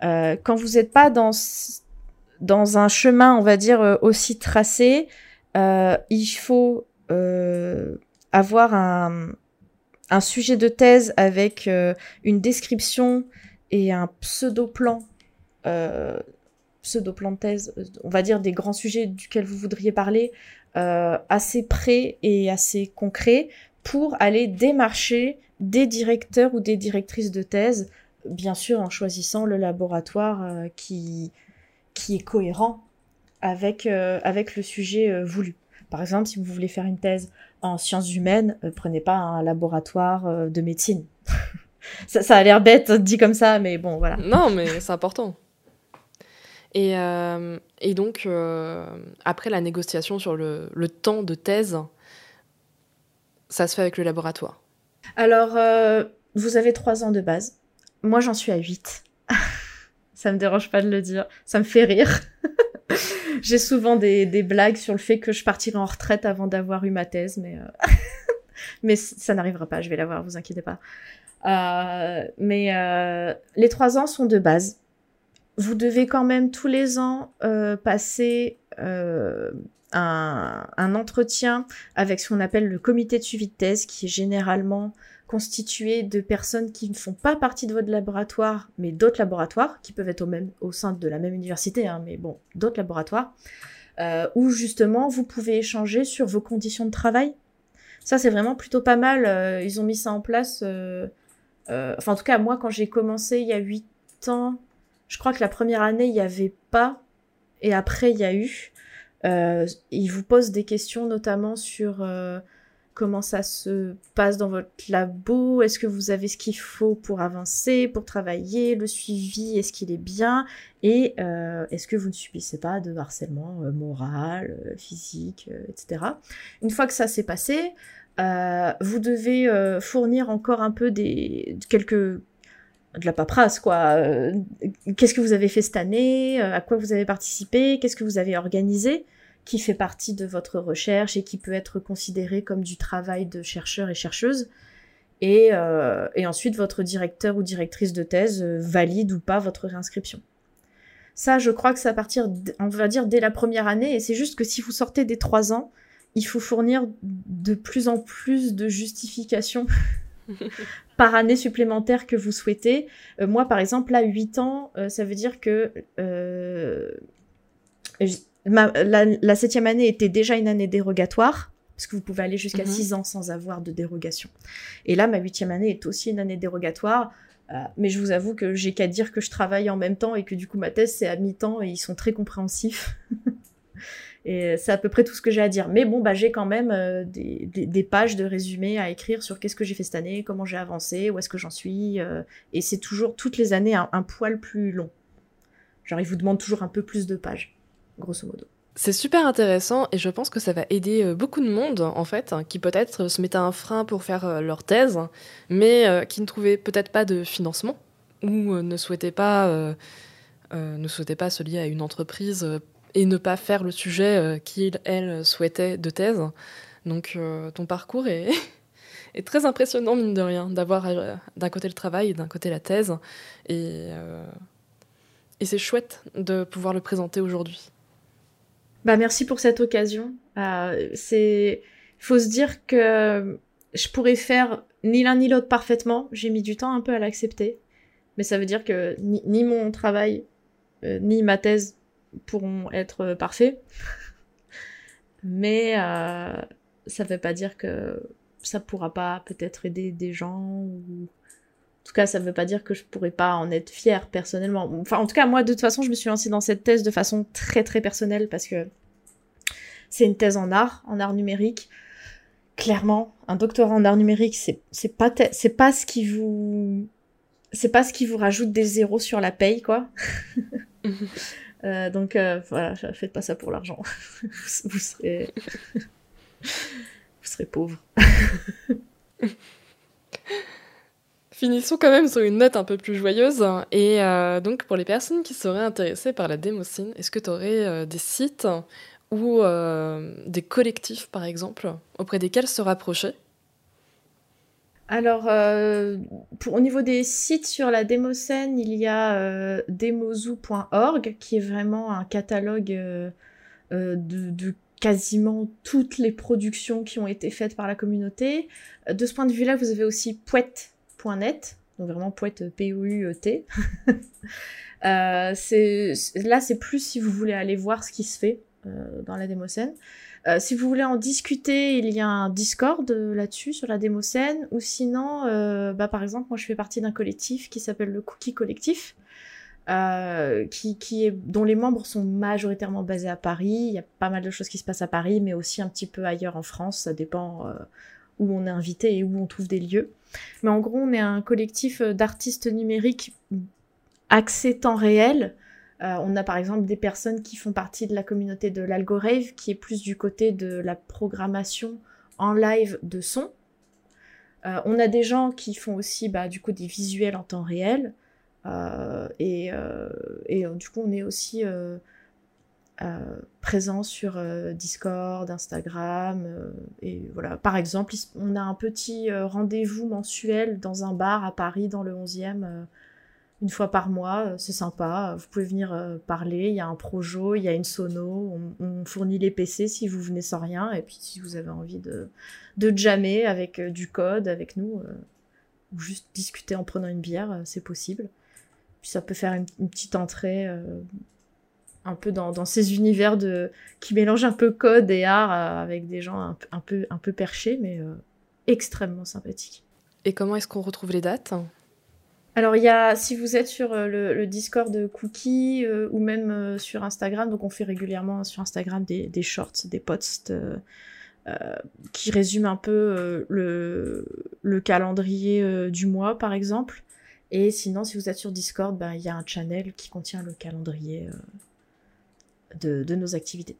quand vous n'êtes pas dans, un chemin, on va dire, aussi tracé, il faut euh, avoir un, sujet de thèse avec euh, une description et un pseudo-plan, euh, pseudo-plan de thèse, on va dire des grands sujets duquel vous voudriez parler, assez près et assez concret pour aller démarcher des directeurs ou des directrices de thèse, bien sûr en choisissant le laboratoire qui, qui est cohérent avec, avec le sujet voulu. Par exemple, si vous voulez faire une thèse en sciences humaines, euh, prenez pas un laboratoire euh, de médecine. ça, a l'air bête dit comme ça, mais bon, voilà. Non, mais c'est important. Et, euh, donc, après la négociation sur le, temps de thèse, ça se fait avec le laboratoire. Alors, vous avez trois ans de base. Moi, j'en suis à huit. ça me dérange pas de le dire. Ça me fait rire. J'ai souvent des, blagues sur le fait que je partirai en retraite avant d'avoir eu ma thèse, mais, euh... ça n'arrivera pas, je vais l'avoir, vous inquiétez pas. Euh, mais euh, les trois ans sont de base. Vous devez quand même tous les ans euh, passer un, un, entretien avec ce qu'on appelle le comité de suivi de thèse, qui est généralement constitué de personnes qui ne font pas partie de votre laboratoire, mais d'autres laboratoires, qui peuvent être au, même, au sein de la même université, hein, mais bon, d'autres laboratoires, euh, où justement vous pouvez échanger sur vos conditions de travail. Ça, c'est vraiment plutôt pas mal. Euh, ils ont mis ça en place. Euh, euh, enfin, en tout cas, moi, quand j'ai commencé il y a 8 ans, je crois que la première année, il n'y avait pas, et après, il y a eu. Euh, ils vous posent des questions notamment sur comment ça se passe dans votre labo, est-ce que vous avez ce qu'il faut pour avancer, pour travailler, le suivi, est-ce qu'il est bien, et euh, est-ce que vous ne subissez pas de harcèlement euh, moral, euh, physique, euh, etc. Une fois que ça s'est passé, euh, vous devez euh, fournir encore un peu des quelques de la paperasse quoi. Qu'est-ce que vous avez fait cette année? À quoi vous avez participé? Qu'est-ce que vous avez organisé qui fait partie de votre recherche et qui peut être considéré comme du travail de chercheur et chercheuse? Et, euh, et ensuite, votre directeur ou directrice de thèse euh, valide ou pas votre réinscription? Ça, je crois que c'est à partir, on va dire, dès la première année. Et c'est juste que si vous sortez des trois ans, il faut fournir de plus en plus de justifications par année supplémentaire que vous souhaitez. Euh, moi, par exemple, là, 8 ans, euh, ça veut dire que euh, Ma, la, la, septième année était déjà une année dérogatoire, parce que vous pouvez aller jusqu'à mm -hmm. six ans sans avoir de dérogation. Et là, ma huitième année est aussi une année dérogatoire, euh, mais je vous avoue que j'ai qu'à dire que je travaille en même temps et que du coup ma thèse c'est à mi-temps et ils sont très compréhensifs. et c'est à peu près tout ce que j'ai à dire. Mais bon, bah j'ai quand même euh, des, pages de résumé à écrire sur qu'est-ce que j'ai fait cette année, comment j'ai avancé, où est-ce que j'en suis. Euh, et c'est toujours toutes les années un, poil plus long. Genre, ils vous demandent toujours un peu plus de pages grosso modo. C'est super intéressant et je pense que ça va aider euh, beaucoup de monde en fait qui peut-être se mettaient un frein pour faire leur thèse mais euh, qui ne trouvaient peut-être pas de financement ou ne ne souhaitaient pas se lier à une entreprise et ne pas faire le sujet qu'ils elles souhaitaient de thèse. Donc ton parcours est très impressionnant mine de rien d'avoir d'un côté le travail et d'un côté la thèse et et c'est chouette de pouvoir le présenter aujourd'hui. Bah merci pour cette occasion. Euh, c'est, faut se dire que je pourrais faire ni l'un ni l'autre parfaitement. J'ai mis du temps un peu à l'accepter, mais ça veut dire que ni, mon travail euh, ni ma thèse pourront être parfaits. mais euh, ça veut pas dire que ça pourra pas peut-être aider des gens ou en tout cas, ça ne veut pas dire que je pourrais pas en être fière personnellement. Enfin, en tout cas, moi, de toute façon, je me suis lancée dans cette thèse de façon très très personnelle parce que c'est une thèse en art, en art numérique. Clairement, un doctorat en art numérique, c'est c'est pas c'est pas ce qui vous c'est pas ce qui vous rajoute des zéros sur la paye, quoi. euh, donc euh, voilà, faites pas ça pour l'argent. vous, serez vous serez pauvre. Finissons quand même sur une note un peu plus joyeuse. Et euh, donc, pour les personnes qui seraient intéressées par la démocine, est-ce que tu aurais des sites ou des collectifs, par exemple, auprès desquels se rapprocher? Alors, euh, au niveau des sites sur la démocène, il y a euh, demozoo.org, qui est vraiment un catalogue euh, de, de, quasiment toutes les productions qui ont été faites par la communauté. De ce point de vue-là, vous avez aussi Pouette .net, donc vraiment poète P-O-U-E-T. euh, là, c'est plus si vous voulez aller voir ce qui se fait euh, dans la démocène. Euh, si vous voulez en discuter, il y a un Discord euh, là-dessus sur la démocène, ou sinon, euh, bah, par exemple, moi je fais partie d'un collectif qui s'appelle le Cookie Collectif, qui, qui est, dont les membres sont majoritairement basés à Paris. Il y a pas mal de choses qui se passent à Paris, mais aussi un petit peu ailleurs en France. Ça dépend où on est invité et où on trouve des lieux. Mais en gros, on est un collectif d'artistes numériques axé temps réel. Euh, on a par exemple des personnes qui font partie de la communauté de l'Algorave, qui est plus du côté de la programmation en live de son. Euh, on a des gens qui font aussi bah, du coup des visuels en temps réel. Euh, et, et du coup, on est aussi présents sur Discord, Instagram. et voilà, par exemple, on a un petit rendez-vous mensuel dans un bar à Paris, dans le 11e, euh, une fois par mois. Euh, C'est sympa. Vous pouvez venir euh, parler. Il y a un projo, il y a une sono. On, fournit les PC si vous venez sans rien. Et puis si vous avez envie de, de jammer avec euh, du code avec nous, ou juste discuter en prenant une bière, c'est possible. Puis ça peut faire une, petite entrée un peu dans, ces univers de qui mélangent un peu code et art avec des gens un, peu- un peu un peu perchés, mais extrêmement sympathiques. Et comment est-ce qu'on retrouve les dates? Alors il y a, si vous êtes sur euh, le, Discord de Cookie euh, ou même euh, sur Instagram, donc on fait régulièrement sur Instagram des, shorts, des posts qui résument un peu le, le calendrier du mois par exemple. Et sinon, si vous êtes sur Discord, ben, il y a un channel qui contient le calendrier de, nos activités.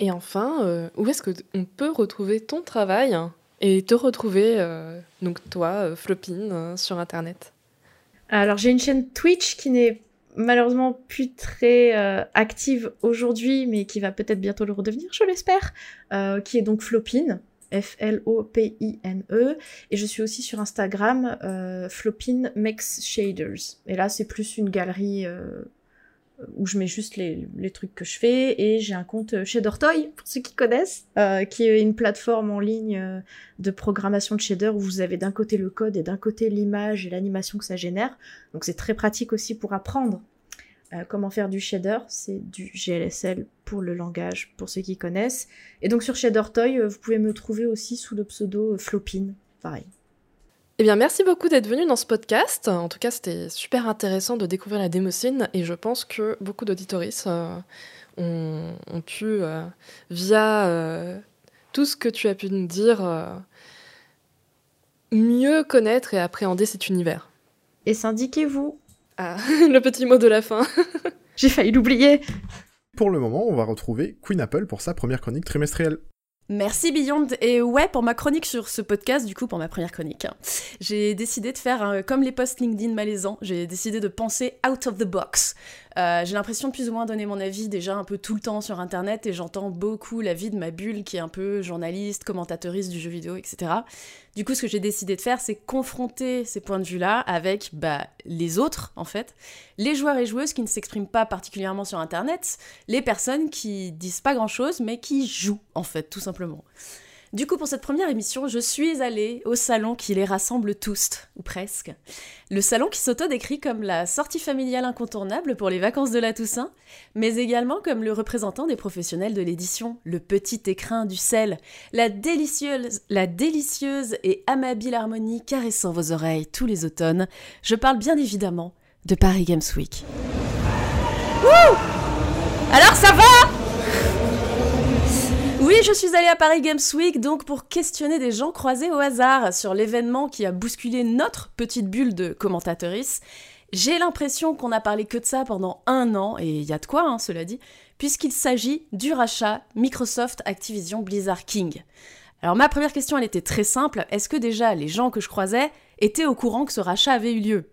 Et enfin, où est-ce qu'on peut retrouver ton travail et te retrouver, donc toi, Flopine, sur Internet? Alors j'ai une chaîne Twitch qui n'est malheureusement plus très euh, active aujourd'hui, mais qui va peut-être bientôt le redevenir, je l'espère, euh, qui est donc Flopine, F-L-O-P-I-N-E, et je suis aussi sur Instagram, euh, Flopine Makes Shaders. Et là c'est plus une galerie euh, où je mets juste les, trucs que je fais, et j'ai un compte Shadertoy, pour ceux qui connaissent, euh, qui est une plateforme en ligne euh, de programmation de shader où vous avez d'un côté le code et d'un côté l'image et l'animation que ça génère. Donc c'est très pratique aussi pour apprendre euh, comment faire du shader. C'est du GLSL pour le langage, pour ceux qui connaissent. Et donc sur Shadertoy, euh, vous pouvez me trouver aussi sous le pseudo euh, Flopine, pareil. Eh bien, merci beaucoup d'être venu dans ce podcast. En tout cas, c'était super intéressant de découvrir la démocine et je pense que beaucoup d'auditoris euh, ont, ont pu, euh, via euh, tout ce que tu as pu nous dire, euh, mieux connaître et appréhender cet univers. Et syndiquez-vous. Ah, le petit mot de la fin. J'ai failli l'oublier. Pour le moment, on va retrouver Queen Apple pour sa première chronique trimestrielle. Merci Beyond. Et ouais, pour ma chronique sur ce podcast, du coup, pour ma première chronique, hein, j'ai décidé de faire euh, comme les posts LinkedIn malaisants. J'ai décidé de penser out of the box. Euh, j'ai l'impression de plus ou moins donner mon avis déjà un peu tout le temps sur Internet et j'entends beaucoup l'avis de ma bulle qui est un peu journaliste, commentatrice du jeu vidéo, etc. Du coup, ce que j'ai décidé de faire, c'est confronter ces points de vue-là avec bah, les autres, en fait, les joueurs et joueuses qui ne s'expriment pas particulièrement sur Internet, les personnes qui disent pas grand-chose mais qui jouent, en fait, tout simplement. Du coup, pour cette première émission, je suis allée au salon qui les rassemble tous, ou presque. Le salon qui s'auto-décrit comme la sortie familiale incontournable pour les vacances de la Toussaint, mais également comme le représentant des professionnels de l'édition, le petit écrin du sel, la délicieuse, et amabile harmonie caressant vos oreilles tous les automnes. Je parle bien évidemment de Paris Games Week. Alors ça va? Oui, je suis allée à Paris Games Week donc pour questionner des gens croisés au hasard sur l'événement qui a bousculé notre petite bulle de commentatrices. J'ai l'impression qu'on a parlé que de ça pendant un an, et il y a de quoi, hein, cela dit, puisqu'il s'agit du rachat Microsoft Activision Blizzard King. Alors ma première question, elle était très simple. Est-ce que déjà les gens que je croisais étaient au courant que ce rachat avait eu lieu?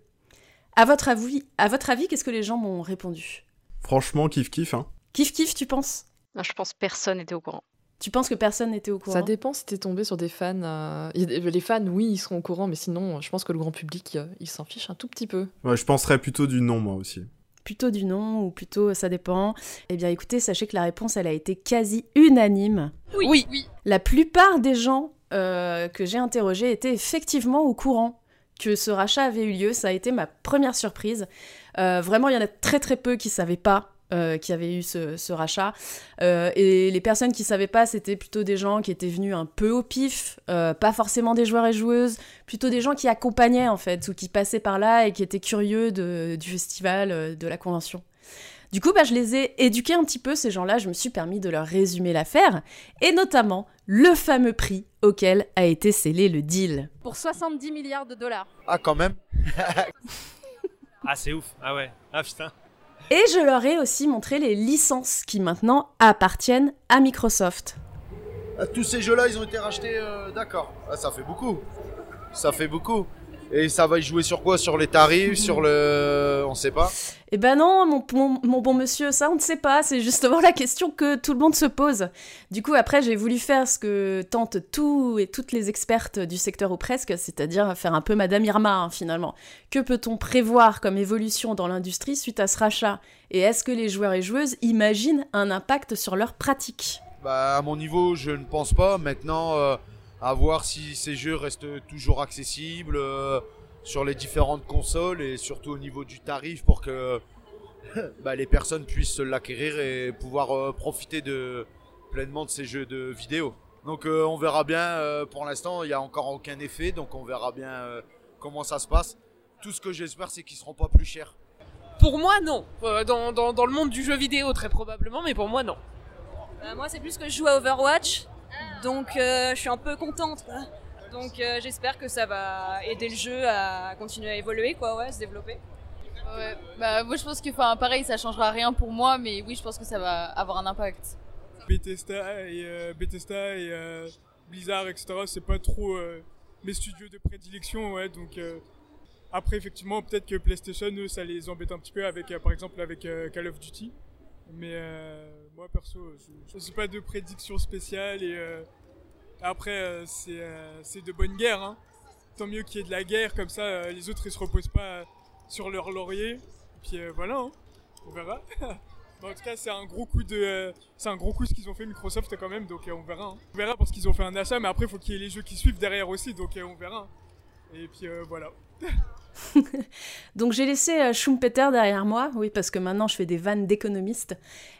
À votre avis, à votre avis, qu'est-ce que les gens m'ont répondu? Franchement, kiff kiff, hein. Kiff kiff, tu penses? Non, je pense que personne n'était au courant. Tu penses que personne n'était au courant Ça dépend si t'es tombé sur des fans. euh, Les fans, oui, ils seront au courant, mais sinon, je pense que le grand public, euh, il s'en fiche un tout petit peu. Ouais, je penserais plutôt du non, moi aussi. Plutôt du non ou plutôt ça dépend Eh bien écoutez, sachez que la réponse, elle a été quasi unanime. Oui, oui. La plupart des gens euh, que j'ai interrogés étaient effectivement au courant que ce rachat avait eu lieu. Ça a été ma première surprise. Euh, vraiment, il y en a très très peu qui savaient pas euh, qu'il y avait eu ce, ce rachat. Euh, et les personnes qui savaient pas, c'était plutôt des gens qui étaient venus un peu au pif, euh, pas forcément des joueurs et joueuses, plutôt des gens qui accompagnaient en fait, ou qui passaient par là et qui étaient curieux de- du festival, de la convention. Du coup, bah, je les ai éduqués un petit peu, ces gens-là, je me suis permis de leur résumer l'affaire, et notamment le fameux prix auquel a été scellé le deal. Pour 70 milliards de dollars. Ah, quand même Ah, c'est ouf. Ah ouais. Ah putain. Et je leur ai aussi montré les licences qui maintenant appartiennent à Microsoft. Ah, Tous ces jeux-là, ils ont été rachetés, euh, d'accord. Ah, ça fait beaucoup. Ça fait beaucoup. Et ça va y jouer sur quoi? Sur les tarifs Sur le. On sait pas? Eh ben non, mon, mon, mon bon monsieur, ça on ne sait pas. C'est justement la question que tout le monde se pose. Du coup, après, j'ai voulu faire ce que tentent tous et toutes les expertes du secteur ou presque, c'est-à-dire faire un peu Madame Irma, hein, finalement. Que peut-on prévoir comme évolution dans l'industrie suite à ce rachat? Et est-ce que les joueurs et joueuses imaginent un impact sur leur pratique? Bah, à mon niveau, je ne pense pas. Maintenant. euh, à voir si ces jeux restent toujours accessibles euh, sur les différentes consoles et surtout au niveau du tarif pour que bah, les personnes puissent l'acquérir et pouvoir euh, profiter de, pleinement de ces jeux de vidéo. Donc euh, on verra bien, euh, pour l'instant il n'y a encore aucun effet, donc on verra bien euh, comment ça se passe. Tout ce que j'espère c'est qu'ils seront pas plus chers. Pour moi, non. Euh, dans, dans, dans le monde du jeu vidéo, très probablement, mais pour moi, non. Euh, moi, c'est plus que je joue à Overwatch, donc euh, je suis un peu contente. quoi. Donc euh, j'espère que ça va aider le jeu à continuer à évoluer, quoi, ouais, à se développer. Ouais, bah moi je pense que enfin pareil ça changera rien pour moi mais oui je pense que ça va avoir un impact. Bethesda et euh, Bethesda et euh, Blizzard etc c'est pas trop euh, mes studios de prédilection ouais donc euh, après effectivement peut-être que PlayStation eux ça les embête un petit peu avec euh, par exemple avec euh, Call of Duty mais euh, moi perso je, suis pas de prédiction spéciale et euh, après euh, c'est de bonne guerre hein. tant mieux qu'il y ait de la guerre comme ça les autres ils se reposent pas sur leur laurier puis euh, voilà hein. on verra en tout cas, c'est un gros coup de, c'est un gros coup ce qu'ils ont fait Microsoft quand même, donc on verra. hein. On verra parce qu'ils ont fait un achat, mais après il faut qu'il y ait les jeux qui suivent derrière aussi, donc on verra. Et puis voilà. Donc j'ai laissé euh, Schumpeter derrière moi, oui, parce que maintenant je fais des vannes d'économiste.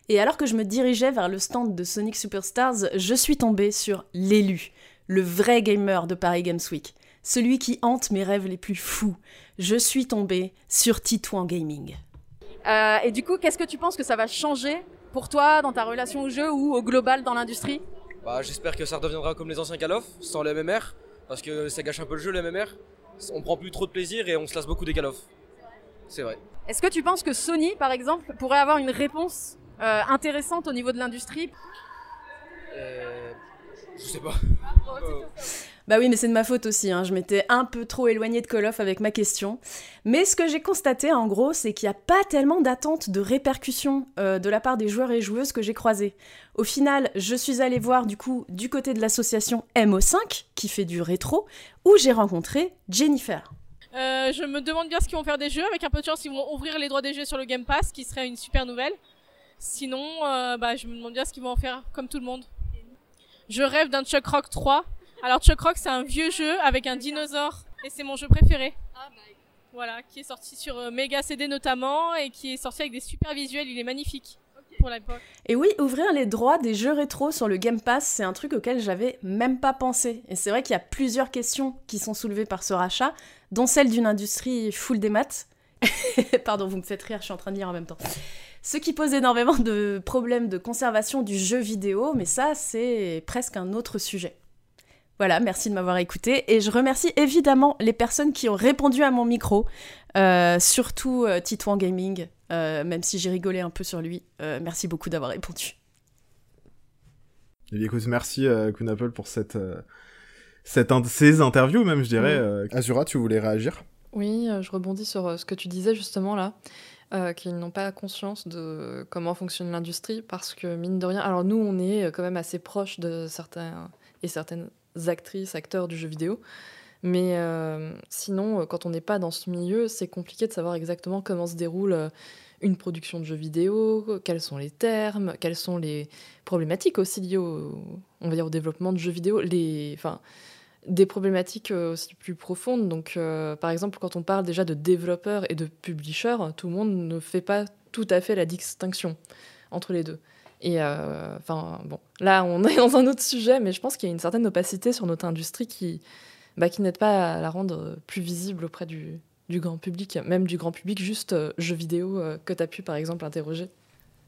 Et alors que je me dirigeais vers le stand de Sonic Superstars, je suis tombée sur l'élu, le vrai gamer de Paris Games Week, celui qui hante mes rêves les plus fous. Je suis tombée sur Titouan Gaming. Euh, et du coup, qu'est-ce que tu penses que ça va changer pour toi dans ta relation au jeu ou au global dans l'industrie? Bah, j'espère que ça redeviendra comme les anciens Call of, sans les MMR, parce que ça gâche un peu le jeu les MMR. On prend plus trop de plaisir et on se lasse beaucoup des Call of. C'est vrai. Est-ce que tu penses que Sony, par exemple, pourrait avoir une réponse euh, intéressante au niveau de l'industrie? Euh, je sais pas. Bah oui, mais c'est de ma faute aussi, hein. je m'étais un peu trop éloignée de Call of avec ma question. Mais ce que j'ai constaté en gros, c'est qu'il n'y a pas tellement d'attente de répercussions euh, de la part des joueurs et joueuses que j'ai croisés. Au final, je suis allée voir du coup du côté de l'association MO5, qui fait du rétro, où j'ai rencontré Jennifer. Euh, je me demande bien ce qu'ils vont faire des jeux. Avec un peu de chance, ils vont ouvrir les droits des jeux sur le Game Pass, qui serait une super nouvelle. Sinon, euh, bah, je me demande bien ce qu'ils vont en faire comme tout le monde. Je rêve d'un Chuck Rock 3. Alors Chuck Rock, c'est un vieux jeu avec un dinosaure et c'est mon jeu préféré. Voilà, qui est sorti sur euh, Mega CD notamment et qui est sorti avec des super visuels. Il est magnifique pour l'époque. Et oui, ouvrir les droits des jeux rétro sur le Game Pass, c'est un truc auquel j'avais même pas pensé. Et c'est vrai qu'il y a plusieurs questions qui sont soulevées par ce rachat, dont celle d'une industrie full des maths. Pardon, vous me faites rire, je suis en train de lire en même temps. Ce qui pose énormément de problèmes de conservation du jeu vidéo, mais ça, c'est presque un autre sujet. Voilà, merci de m'avoir écouté et je remercie évidemment les personnes qui ont répondu à mon micro, euh, surtout euh, Titouan Gaming, euh, même si j'ai rigolé un peu sur lui. Euh, merci beaucoup d'avoir répondu. Eh bien, écoute, merci euh, Kunapple pour cette, euh, cette in- ces interviews même, je dirais. Azura, tu voulais réagir? Oui, euh, je rebondis sur euh, ce que tu disais justement là, euh, qu'ils n'ont pas conscience de comment fonctionne l'industrie parce que mine de rien, alors nous on est quand même assez proche de certains et certaines actrices, acteurs du jeu vidéo, mais euh, sinon euh, quand on n'est pas dans ce milieu, c'est compliqué de savoir exactement comment se déroule euh, une production de jeux vidéo, quels sont les termes, quelles sont les problématiques aussi liées au, on va dire, au développement de jeux vidéo, les, enfin, des problématiques aussi plus profondes. Donc, par exemple, quand on parle déjà de développeurs et de publishers, tout le monde ne fait pas tout à fait la distinction entre les deux. Et euh, enfin, bon, là, on est dans un autre sujet, mais je pense qu'il y a une certaine opacité sur notre industrie qui, bah, qui n'aide pas à la rendre plus visible auprès du, grand public, même du grand public, juste euh, jeux vidéo euh, que tu as pu, par exemple, interroger.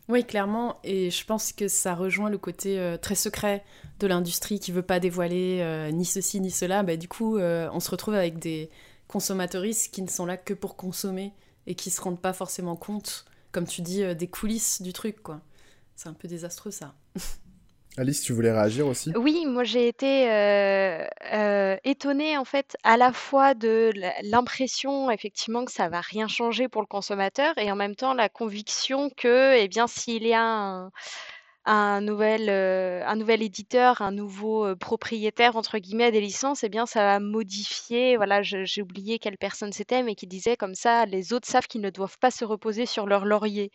Oui, clairement, et je pense que ça rejoint le côté très secret de l'industrie qui veut pas dévoiler ni ceci ni cela. Bah, du coup, on se retrouve avec des consommateuristes qui ne sont là que pour consommer et qui se rendent pas forcément compte, comme tu dis, des coulisses du truc, quoi. C'est un peu désastreux, ça. Alice, tu voulais réagir aussi? Oui, moi j'ai été euh, euh, étonnée en fait à la fois de l'impression effectivement que ça va rien changer pour le consommateur et en même temps la conviction que eh bien s'il y a un, un nouvel, euh, un nouvel éditeur, un nouveau euh, propriétaire entre guillemets des licences, eh bien ça va modifier. Voilà, j'ai oublié quelle personne c'était, mais qui disait comme ça, les autres savent qu'ils ne doivent pas se reposer sur leur laurier.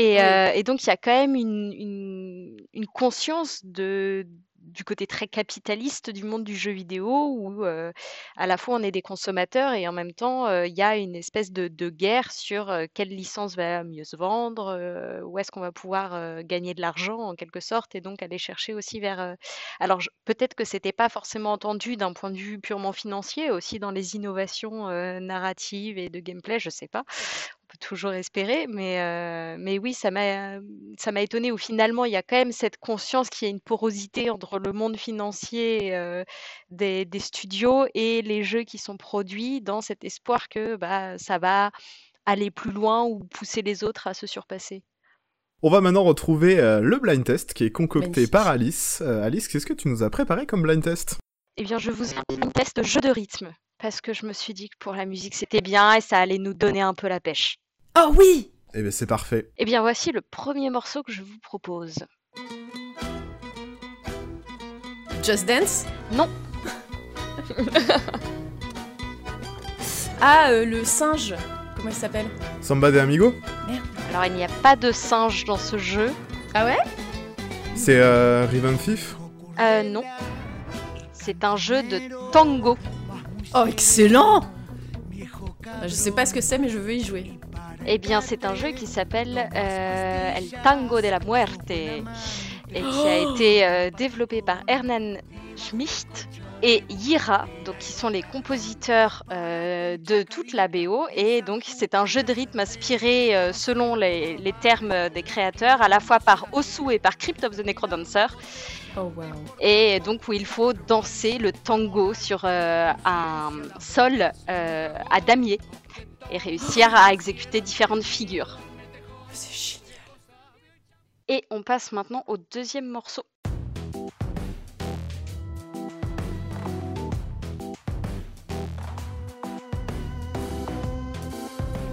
Et, Oui. euh, et donc, il y a quand même une, une, une conscience de, du côté très capitaliste du monde du jeu vidéo où euh, à la fois on est des consommateurs et en même temps euh, il y a une espèce de, de guerre sur quelle licence va mieux se vendre, où est-ce qu'on va pouvoir gagner de l'argent en quelque sorte et donc aller chercher aussi vers... Alors peut-être que c'était pas forcément entendu d'un point de vue purement financier, aussi dans les innovations narratives et de gameplay, je sais pas toujours espérer, mais, euh, mais oui, ça m'a, ça m'a étonné où finalement il y a quand même cette conscience qu'il y a une porosité entre le monde financier euh, des, des studios et les jeux qui sont produits dans cet espoir que bah, ça va aller plus loin ou pousser les autres à se surpasser. On va maintenant retrouver euh, le blind test qui est concocté Magnifique. par Alice. Euh, Alice, qu'est-ce que tu nous as préparé comme blind test? Eh bien, je vous ai fait un test jeu de rythme parce que je me suis dit que pour la musique c'était bien et ça allait nous donner un peu la pêche. Oh oui Eh bien, c'est parfait. Eh bien, voici le premier morceau que je vous propose. Just Dance? Non. ah, euh, le singe. Comment il s'appelle? Samba de Amigo? Merde. Alors, il n'y a pas de singe dans ce jeu. Ah ouais? C'est euh, Riven Thief? Euh, non. C'est un jeu de tango. Oh, excellent Je sais pas ce que c'est, mais je veux y jouer. Eh bien, c'est un jeu qui s'appelle euh, El Tango de la Muerte et qui a Oh été euh, développé par Hernan Schmidt et Yira, donc qui sont les compositeurs euh, de toute la BO. Et donc, c'est un jeu de rythme inspiré, euh, selon les, les termes des créateurs, à la fois par Osu et par Crypt of the Necrodancer. Oh wow. Et donc où il faut danser le tango sur euh, un sol à damier et réussir à exécuter différentes figures. C'est génial. Et on passe maintenant au deuxième morceau.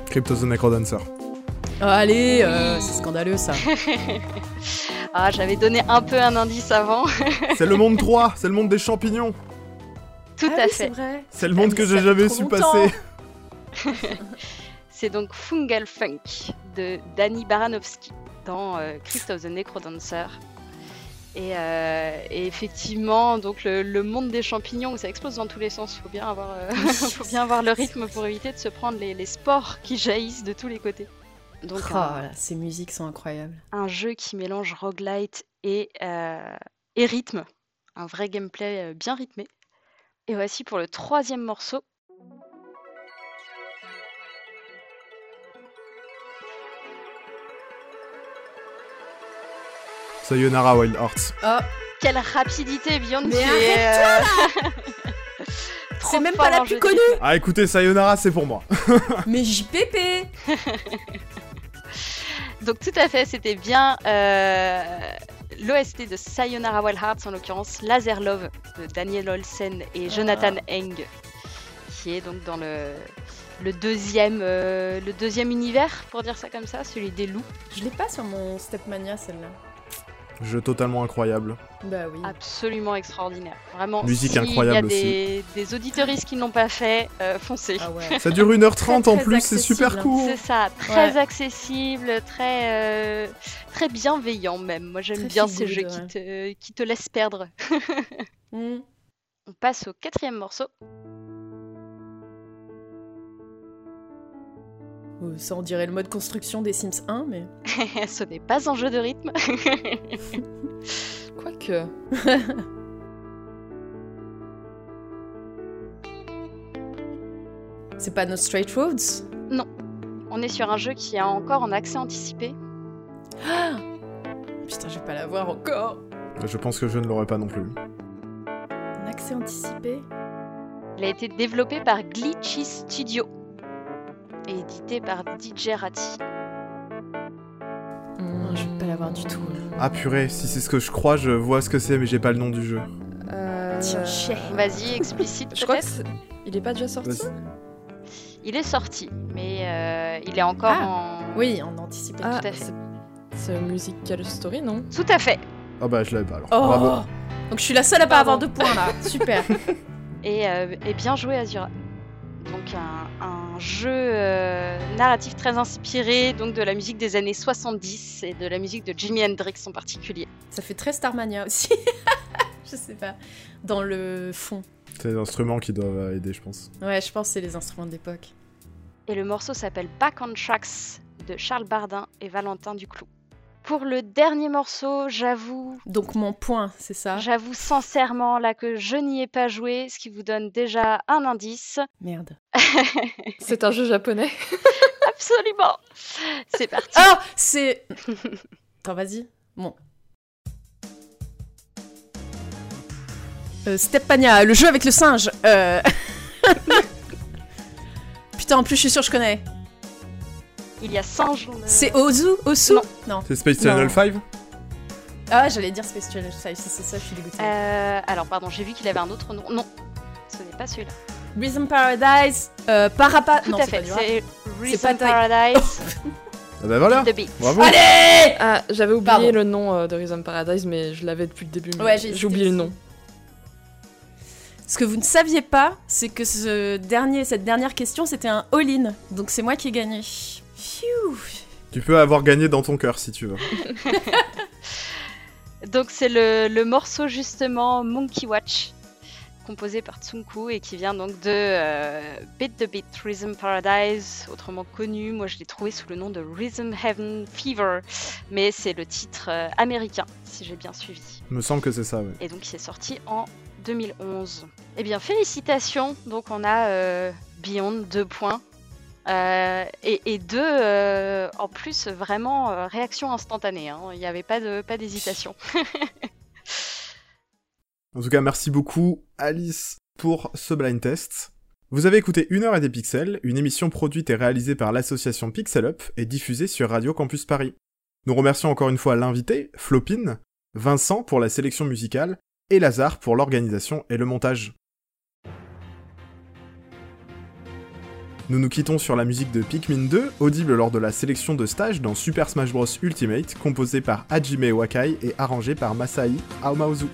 Crypto the Necrodancer. Oh, allez, euh, c'est scandaleux ça. ah, j'avais donné un peu un indice avant. C'est le monde 3, c'est le monde des champignons. Tout Ah à oui, fait. c'est vrai. C'est le monde Ah, que j'ai jamais su longtemps. passer. C'est donc Fungal Funk de Danny Baranovsky dans euh, Crypt of the Necrodancer. Et, euh, et effectivement, donc le, le monde des champignons, ça explose dans tous les sens. Il faut bien avoir, euh, faut bien avoir le rythme pour éviter de se prendre les, les spores qui jaillissent de tous les côtés. Donc Oh, ces musiques sont incroyables. un jeu qui mélange roguelite et, euh, et rythme. Un vrai gameplay bien rythmé. Et voici pour le troisième morceau. Sayonara Wild Hearts. Oh, Quelle rapidité, Beyond Mais arrête-toi, euh, c'est même pas la plus connue. Ah écoutez, Sayonara, c'est pour moi. Mais JPP Donc tout à fait, c'était bien euh, l'OST de Sayonara Wild Hearts, en l'occurrence Laser Love de Daniel Olsen et Jonathan Ah. Eng, qui est donc dans le, le, deuxième, euh, le deuxième univers, pour dire ça comme ça, celui des loups. Je l'ai pas sur mon Stepmania celle-là. Jeu totalement incroyable. Bah oui. Absolument extraordinaire. Vraiment, Musique s'il incroyable y a des, des auditeuristes qui ne l'ont pas fait, euh, foncez. Ah ouais. Ça dure 1h30 Très, en plus, c'est super cool. C'est ça, très Ouais. accessible, très, euh, très bienveillant même. Moi j'aime bien ces jeux ouais. qui, te, qui te laissent perdre. Hmm. On passe au quatrième morceau. Ça, on dirait le mode construction des Sims 1, mais. Ce n'est pas un jeu de rythme. Quoique. C'est pas No Straight Roads? Non, on est sur un jeu qui est encore en accès anticipé. Putain, je vais pas l'avoir encore. Je pense que je ne l'aurai pas non plus. Un accès anticipé Il a été développé par Glitchy Studio et édité par DJ Ratti. Non, je vais pas l'avoir du tout. Ah purée, si c'est ce que je crois, je vois ce que c'est, mais j'ai pas le nom du jeu. Euh. Vas-y, explicite Je crois que peut-être. c'est- il est pas déjà sorti Vas-y. Il est sorti, mais euh, il est encore Ah. en. Oui, on anticipait. Ah, tout à fait. c'est- c'est Musical Story, non? Tout à fait. Ah bah je l'avais pas alors. Oh Bravo. Donc je suis la seule à pas Pardon. avoir deux points là. Super. Et, euh, et bien joué Azura. Donc un, un jeu euh, narratif très inspiré donc de la musique des années 70 et de la musique de Jimi Hendrix en particulier. Ça fait très Starmania aussi. je sais pas. Dans le fond. C'est les instruments qui doivent aider, je pense. Ouais, je pense que c'est les instruments d'époque. Et le morceau s'appelle Back on Tracks de Charles Bardin et Valentin Duclos. Pour le dernier morceau, j'avoue, Donc mon point, c'est ça j'avoue sincèrement là que je n'y ai pas joué, ce qui vous donne déjà un indice. Merde. C'est un jeu japonais. Absolument. C'est parti. Ah C'est. Attends, vas-y. Bon. Euh, Steppania, le jeu avec le singe. Euh... Putain, en plus, je suis sûre que je connais. Il y a singe. dans le- C'est Ozu Osu Non. C'est Space Channel Non. 5 Ah, j'allais dire Space Channel 5, si c'est ça, je suis dégoûtée. Euh, alors pardon, j'ai vu qu'il avait un autre nom. Non, ce n'est pas celui-là. Rhythm Paradise, euh, Parapa. Tout non, à fait, c'est Rhythm Paradise. Ah bah voilà. Bravo Allez Ah, j'avais oublié Pardon. le nom euh, de Rhythm Paradise, mais je l'avais depuis le début. mais Ouais, j'ai j'ai oublié le nom. Ce que vous ne saviez pas, c'est que ce dernier, cette dernière question, c'était un all-in. Donc c'est moi qui ai gagné. Phew. Tu peux avoir gagné dans ton cœur si tu veux. Donc c'est le, le morceau justement Monkey Watch, composé par Tsunku et qui vient donc de euh, Beat the Beat Rhythm Paradise, autrement connu. Moi je l'ai trouvé sous le nom de Rhythm Heaven Fever, mais c'est le titre euh, américain, si j'ai bien suivi. Me semble que c'est ça, ouais. Et donc il est sorti en 2011. Eh bien félicitations, donc on a euh, Beyond 2 points. Euh, et, deux, euh, en plus, vraiment euh, réaction instantanée. hein. Il n'y avait pas pas d'hésitation. En tout cas, merci beaucoup Alice pour ce blind test. Vous avez écouté Une heure et des pixels, une émission produite et réalisée par l'association Pixel Up et diffusée sur Radio Campus Paris. Nous remercions encore une fois l'invité, Flopin, Vincent pour la sélection musicale et Lazare pour l'organisation et le montage. Nous nous quittons sur la musique de Pikmin 2, audible lors de la sélection de stage dans Super Smash Bros Ultimate, composée par Hajime Wakai et arrangée par Masai Aomaozu.